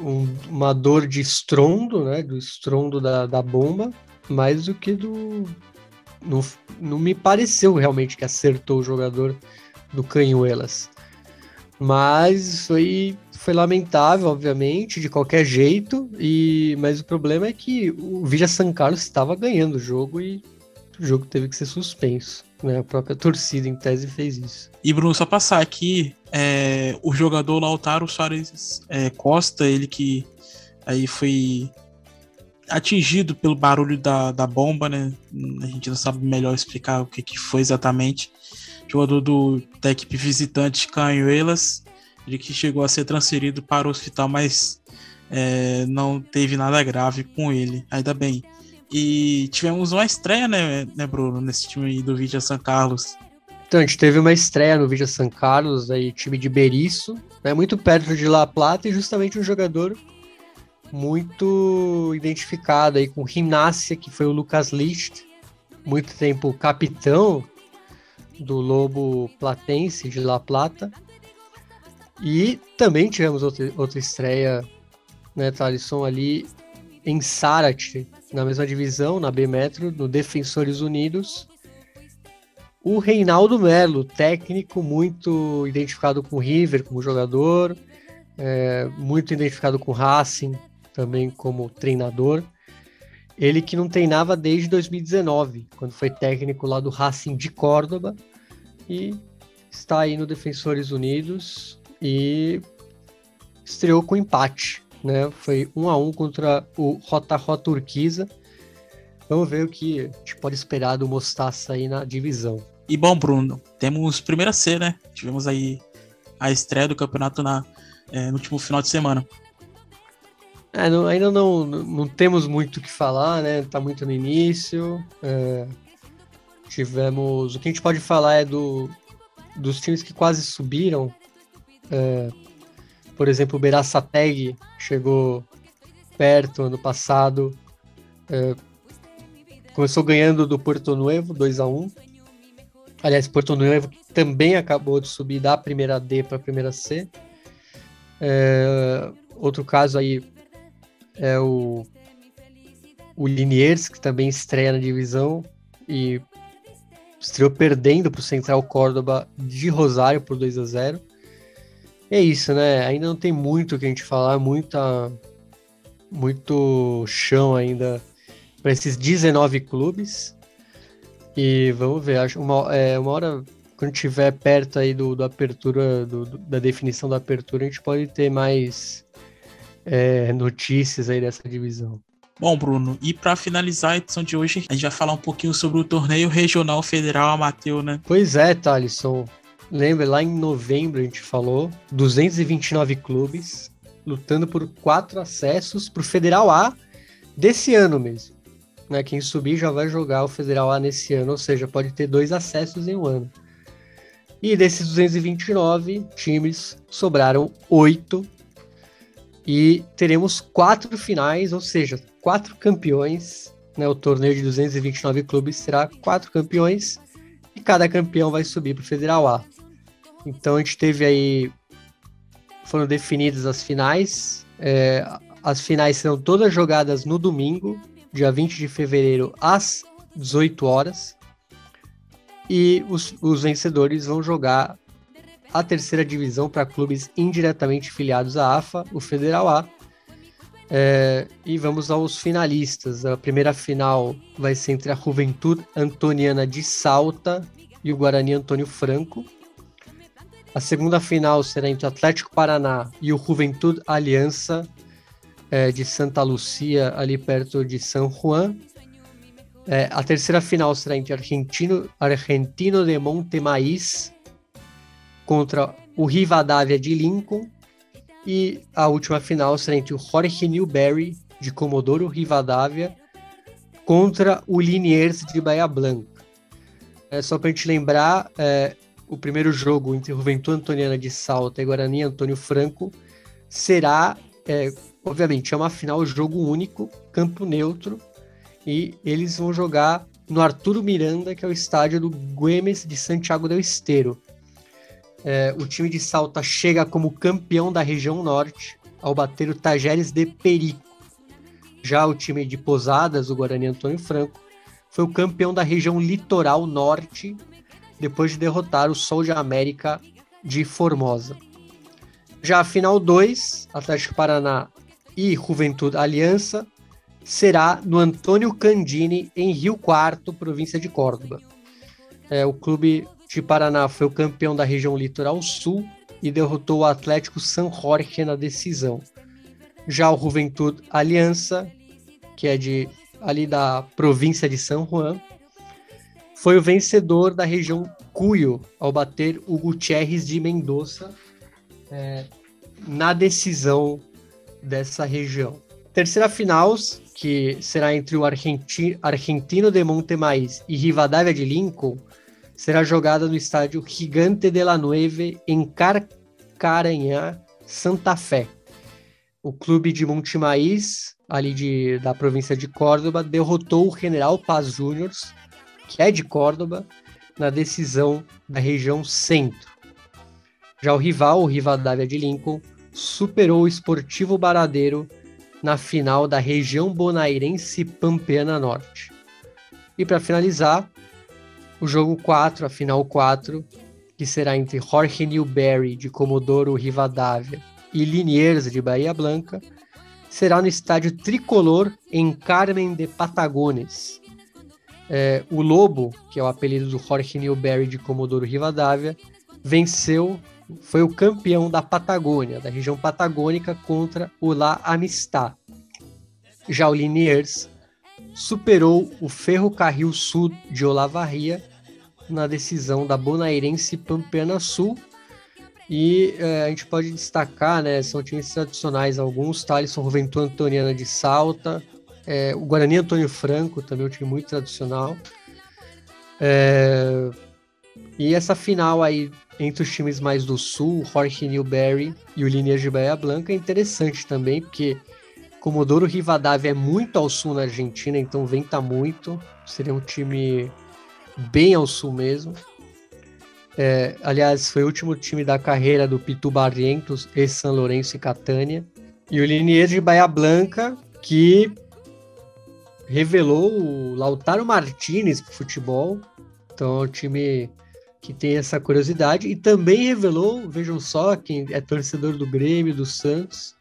um, uma dor de estrondo, né? Do estrondo da, da bomba, mais do que do, não, não me pareceu realmente que acertou o jogador do Canhuelas. Mas foi, foi lamentável, obviamente, de qualquer jeito. E Mas o problema é que o Villa San Carlos estava ganhando o jogo e o jogo teve que ser suspenso. Né? A própria torcida, em tese, fez isso. E Bruno, só passar aqui, é, o jogador Lautaro Soares é, Costa, ele que aí foi atingido pelo barulho da, da bomba, né? A gente não sabe melhor explicar o que, que foi exatamente. Jogador do, da equipe visitante Canhoelas, ele que chegou a ser transferido para o hospital, mas é, não teve nada grave com ele, ainda bem. E tivemos uma estreia, né, né Bruno, nesse time do Vidia São Carlos. Então, a gente teve uma estreia no Vidia São Carlos, aí, time de Berisso, né, muito perto de La Plata, e justamente um jogador muito identificado aí com Rinácia, que foi o Lucas Licht, muito tempo capitão do Lobo Platense de La Plata. E também tivemos outra, outra estreia, né, Thalisson, ali em Sarat, na mesma divisão, na B Metro, no Defensores Unidos. O Reinaldo Melo, técnico muito identificado com o River como jogador, é, muito identificado com o Racing, também como treinador. Ele que não treinava desde 2019, quando foi técnico lá do Racing de Córdoba e está aí no Defensores Unidos e estreou com empate, né? Foi um a um contra o Rotarro Turquiza. Vamos ver o que a gente pode esperar do Mostaça aí na divisão. E bom, Bruno, temos primeira C, né? Tivemos aí a estreia do campeonato na, é, no último final de semana. É, não, ainda não, não temos muito o que falar, né? Tá muito no início. É, tivemos. O que a gente pode falar é do, dos times que quase subiram. É, por exemplo, o Beraçateg chegou perto ano passado. É, começou ganhando do Porto Novo, 2 a 1 Aliás, Porto Novo também acabou de subir da primeira D para a primeira C. É, outro caso aí, é o, o Liniers, que também estreia na divisão e estreou perdendo para o Central Córdoba de Rosário por 2 a 0 É isso, né? Ainda não tem muito o que a gente falar, muita, muito chão ainda para esses 19 clubes. E vamos ver, acho uma, é, uma hora, quando tiver perto aí do, do apertura, do, do, da definição da apertura, a gente pode ter mais é, notícias aí dessa divisão. Bom, Bruno, e para finalizar a edição de hoje, a gente vai falar um pouquinho sobre o torneio regional federal Amateu, né? Pois é, Thalisson. Lembra, lá em novembro a gente falou, 229 clubes lutando por quatro acessos para o Federal A desse ano mesmo. Né? Quem subir já vai jogar o Federal A nesse ano, ou seja, pode ter dois acessos em um ano. E desses 229 times, sobraram oito e teremos quatro finais, ou seja, quatro campeões. Né? O torneio de 229 clubes terá quatro campeões e cada campeão vai subir para o Federal A. Então a gente teve aí. Foram definidas as finais. É, as finais serão todas jogadas no domingo, dia 20 de fevereiro, às 18 horas. E os, os vencedores vão jogar a terceira divisão para clubes indiretamente filiados à AFA, o Federal A. É, e vamos aos finalistas. A primeira final vai ser entre a Juventude Antoniana de Salta e o Guarani Antônio Franco. A segunda final será entre o Atlético Paraná e o Juventude Aliança é, de Santa Lucia, ali perto de São Juan. É, a terceira final será entre Argentino, Argentino de Montemaíz contra o Rivadavia de Lincoln. E a última final será entre o Jorge Newberry de Comodoro Rivadavia contra o Liniers de Bahia Blanca. É, só para a gente lembrar, é, o primeiro jogo entre Juventude Antoniana de Salta e Guarani Antônio Franco será, é, obviamente, é uma final jogo único, campo neutro, e eles vão jogar no Arturo Miranda, que é o estádio do Güemes de Santiago del Esteiro. É, o time de Salta chega como campeão da região norte ao bater o Tajeres de Perico. Já o time de Posadas, o Guarani Antônio Franco, foi o campeão da região litoral norte depois de derrotar o Sol de América de Formosa. Já a final 2, Atlético Paraná e Juventude Aliança, será no Antônio Candini, em Rio Quarto, província de Córdoba. É, o clube de Paraná foi o campeão da região Litoral Sul e derrotou o Atlético San Jorge na decisão. Já o Juventude Aliança, que é de ali da província de São Juan, foi o vencedor da região Cuyo ao bater o Gutierrez de Mendoza é, na decisão dessa região. Terceira final, que será entre o Argenti Argentino de Montemaíz e Rivadavia de Lincoln, será jogada no estádio Gigante de la Nueve, em Carcaranhá, Santa Fé. O clube de Montemaíz, ali de, da província de Córdoba, derrotou o General Paz Júnior, que é de Córdoba, na decisão da região centro. Já o rival, o Rivadavia de Lincoln, superou o Esportivo Baradeiro na final da região bonairense Pampeana Norte. E para finalizar, o jogo 4, a final 4, que será entre Jorge Newberry de Comodoro Rivadavia e Liniers de Bahia Blanca, será no estádio Tricolor em Carmen de Patagones. É, o Lobo, que é o apelido do Jorge Newberry de Comodoro Rivadavia, venceu foi o campeão da Patagônia, da região patagônica, contra o La Amistad. Já o Liniers superou o Ferrocarril Sul de Olavarria na decisão da Bonairense Pampeana Sul. E é, a gente pode destacar, né, são times tradicionais alguns, Thaleson Juventude Antoniana de Salta, é, o Guarani Antônio Franco, também um time muito tradicional. É, e essa final aí entre os times mais do sul, Jorge Newberry e o Liniers de Bahia Blanca, é interessante também, porque Comodoro Rivadavia é muito ao sul na Argentina, então venta muito. Seria um time bem ao sul mesmo. É, aliás, foi o último time da carreira do Pitu Barrientos e São Lourenço e Catânia. E o Liniers de Bahia Blanca, que revelou o Lautaro Martinez pro futebol. Então é um time que tem essa curiosidade e também revelou, vejam só, quem é torcedor do Grêmio, do Santos,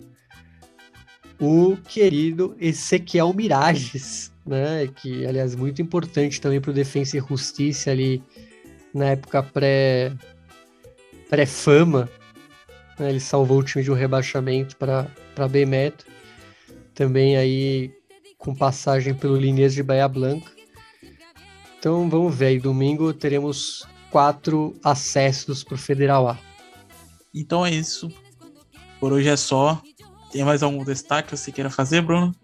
o querido Ezequiel Mirages, né? Que, aliás, muito importante também para o Defensa e Justiça ali na época pré pré-fama. Né, ele salvou o time de um rebaixamento para B Metro. Também aí com passagem pelo Linês de Bahia Blanca. Então vamos ver, aí, domingo teremos quatro acessos para o Federal A. Então é isso. Por hoje é só. Tem mais algum destaque que você queira fazer, Bruno?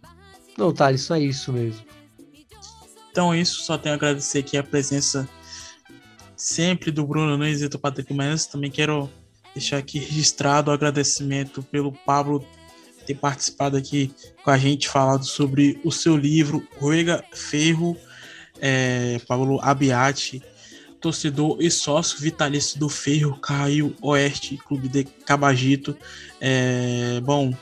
Não, tá, isso é isso mesmo. Então é isso, só tenho a agradecer aqui a presença sempre do Bruno Nunes e do Patrick Mendes. Também quero deixar aqui registrado o agradecimento pelo Pablo ter participado aqui com a gente, falado sobre o seu livro, Ruega Ferro, é, Pablo Abiati, torcedor e sócio vitalício do Ferro Caio Oeste, Clube de Cabagito. É, bom,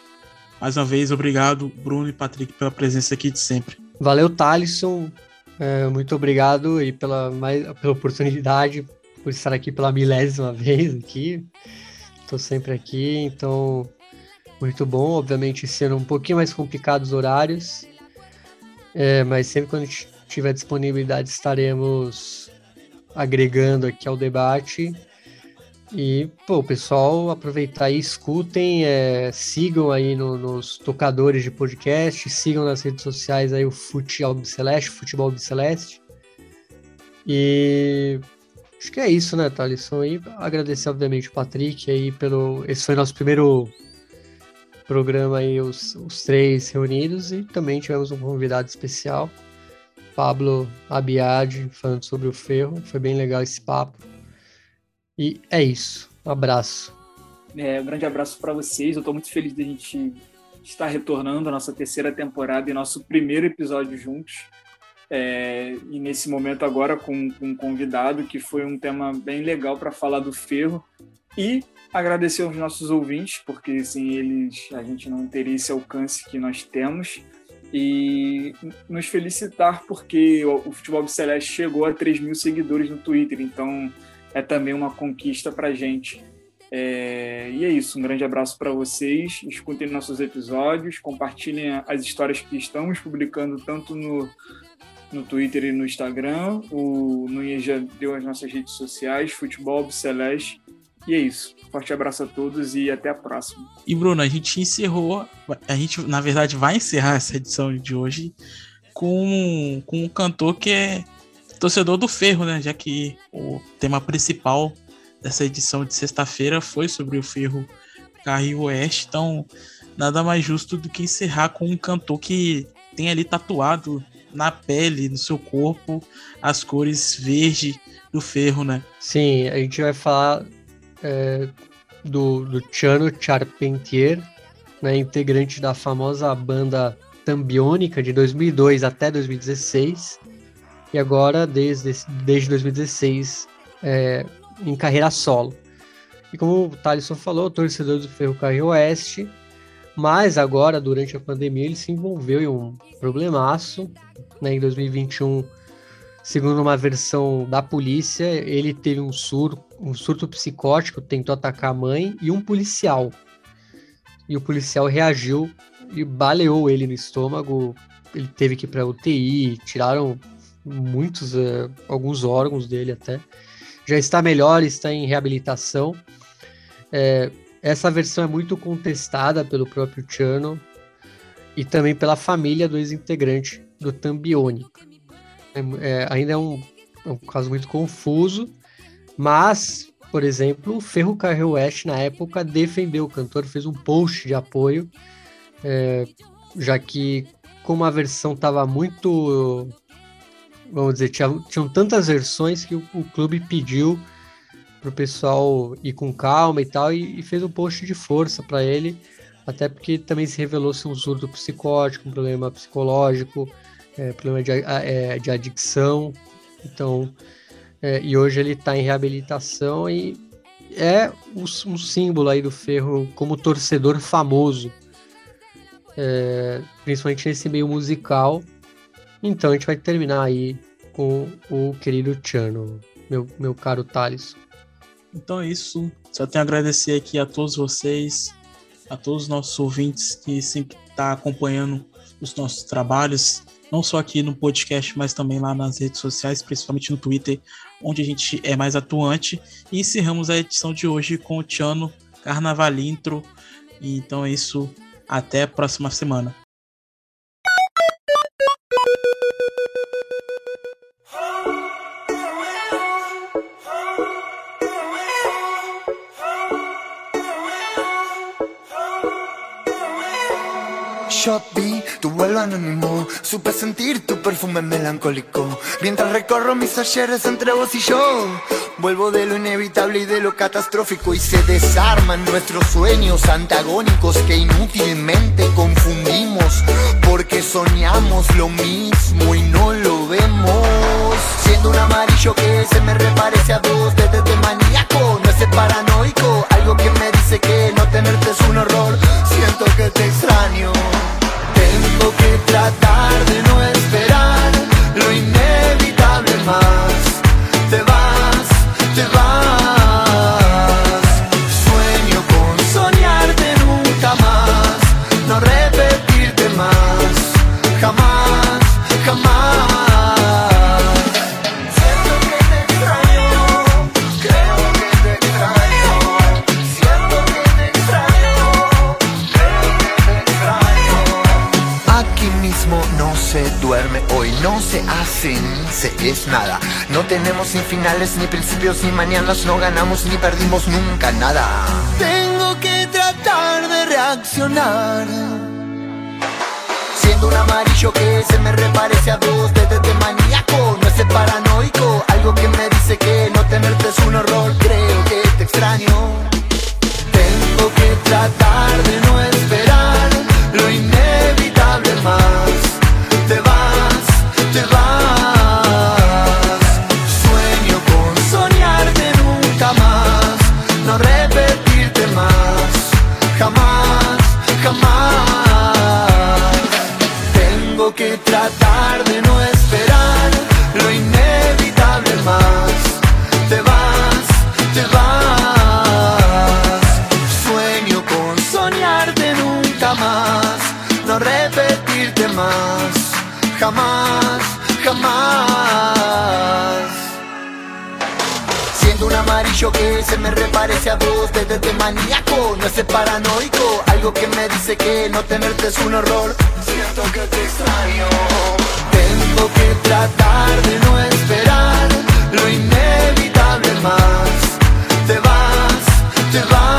mais uma vez, obrigado, Bruno e Patrick, pela presença aqui de sempre. Valeu, Thalisson. É, muito obrigado e pela, mais, pela oportunidade por estar aqui pela milésima vez aqui. Estou sempre aqui, então muito bom. Obviamente, sendo um pouquinho mais complicado os horários, é, mas sempre quando tiver disponibilidade estaremos agregando aqui ao debate. E, pô, pessoal, aproveitar e escutem, é, sigam aí no, nos tocadores de podcast, sigam nas redes sociais aí o Futebol Celeste, Futebol Celeste. E acho que é isso, né, Thalisson? E agradecer, obviamente, o Patrick aí pelo. Esse foi nosso primeiro programa aí, os, os três reunidos, e também tivemos um convidado especial, Pablo Abiad, falando sobre o ferro. Foi bem legal esse papo. E é isso. Um abraço. É, um grande abraço para vocês. Eu estou muito feliz de a gente estar retornando à nossa terceira temporada e nosso primeiro episódio juntos. É, e nesse momento agora com, com um convidado que foi um tema bem legal para falar do ferro e agradecer aos nossos ouvintes porque sem eles a gente não teria esse alcance que nós temos e nos felicitar porque o, o Futebol Celeste chegou a 3 mil seguidores no Twitter então é também uma conquista para a gente. É, e é isso, um grande abraço para vocês. Escutem nossos episódios, compartilhem as histórias que estamos publicando tanto no, no Twitter e no Instagram. O Nunes já deu as nossas redes sociais, Futebol Celeste. E é isso. Forte abraço a todos e até a próxima. E Bruno, a gente encerrou, a gente na verdade vai encerrar essa edição de hoje com, com um cantor que é torcedor do Ferro, né? Já que o tema principal dessa edição de sexta-feira foi sobre o Ferro Carril Oeste. Então, nada mais justo do que encerrar com um cantor que tem ali tatuado na pele, no seu corpo, as cores verde do ferro, né? Sim, a gente vai falar é, do, do Charpentier, né, integrante da famosa banda Tambiônica de 2002 até 2016 e agora, desde, desde 2016, é, em carreira solo. E como o Thaleson falou, torcedor do Ferrocarril Oeste, mas agora, durante a pandemia, ele se envolveu em um problemaço. Né, em 2021, segundo uma versão da polícia, ele teve um surto, um surto psicótico, tentou atacar a mãe e um policial. E o policial reagiu e baleou ele no estômago. Ele teve que ir para UTI, tiraram muitos, uh, alguns órgãos dele até. Já está melhor, está em reabilitação. É, essa versão é muito contestada pelo próprio Chano e também pela família do ex-integrante do Tambiônica. É, é, ainda é um, é um, caso muito confuso, mas, por exemplo, o Ferro Carril West, na época, defendeu o cantor, fez um post de apoio, é, já que, como a versão estava muito vamos dizer, tinha, tinham tantas versões que o, o clube pediu para o pessoal ir com calma e tal, e, e fez um post de força para ele, até porque também se revelou ser um surdo psicótico, um problema psicológico, é, problema de, é, de adicção, então, é, e hoje ele está em reabilitação e é um, um, símbolo aí do Ferro como torcedor famoso, é, principalmente nesse meio musical, então a gente vai terminar aí com o querido Chano, meu, meu caro Thales. Então é isso. Só tenho a agradecer aqui a todos vocês, a todos os nossos ouvintes que sempre tá acompanhando os nossos trabalhos, não só aqui no podcast, mas também lá nas redes sociais, principalmente no Twitter, onde a gente é mais atuante. E encerramos a edição de hoje com o Tiano Carnavalintro. Então é isso. Até a próxima semana. Vi tu vuelo anónimo, supe sentir tu perfume melancólico. Mientras recorro mis ayeres entre vos y yo, vuelvo de lo inevitable y de lo catastrófico y se desarman nuestros sueños antagónicos que inútilmente confundimos porque soñamos lo mismo y no lo vemos. Siendo un amarillo que se me reparece a vos desde de maníaco, no es paranoico, algo que me dice que no tenerte es un horror. Siento que te extraño. Tengo que tratar de no tenemos ni finales, ni principios, ni mañanas. No ganamos ni perdimos nunca nada. Tengo que tratar de reaccionar. Siendo un amarillo que se me reparece a vos desde de maníaco, no es paranoico, algo que me dice que no tenerte es un horror, creo que te extraño. Tengo que tratar de no esperar lo inevitable más. Te vas, te vas. Se me reparece a vos desde de maníaco, no es paranoico, algo que me dice que no tenerte es un horror. Siento que te extraño. Tengo que tratar de no esperar lo inevitable más. Te vas, te vas.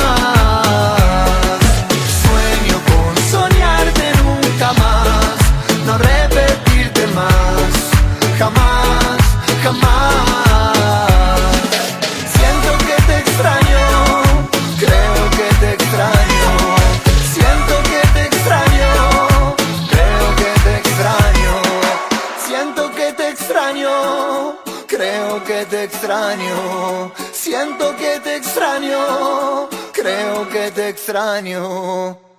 Extraño.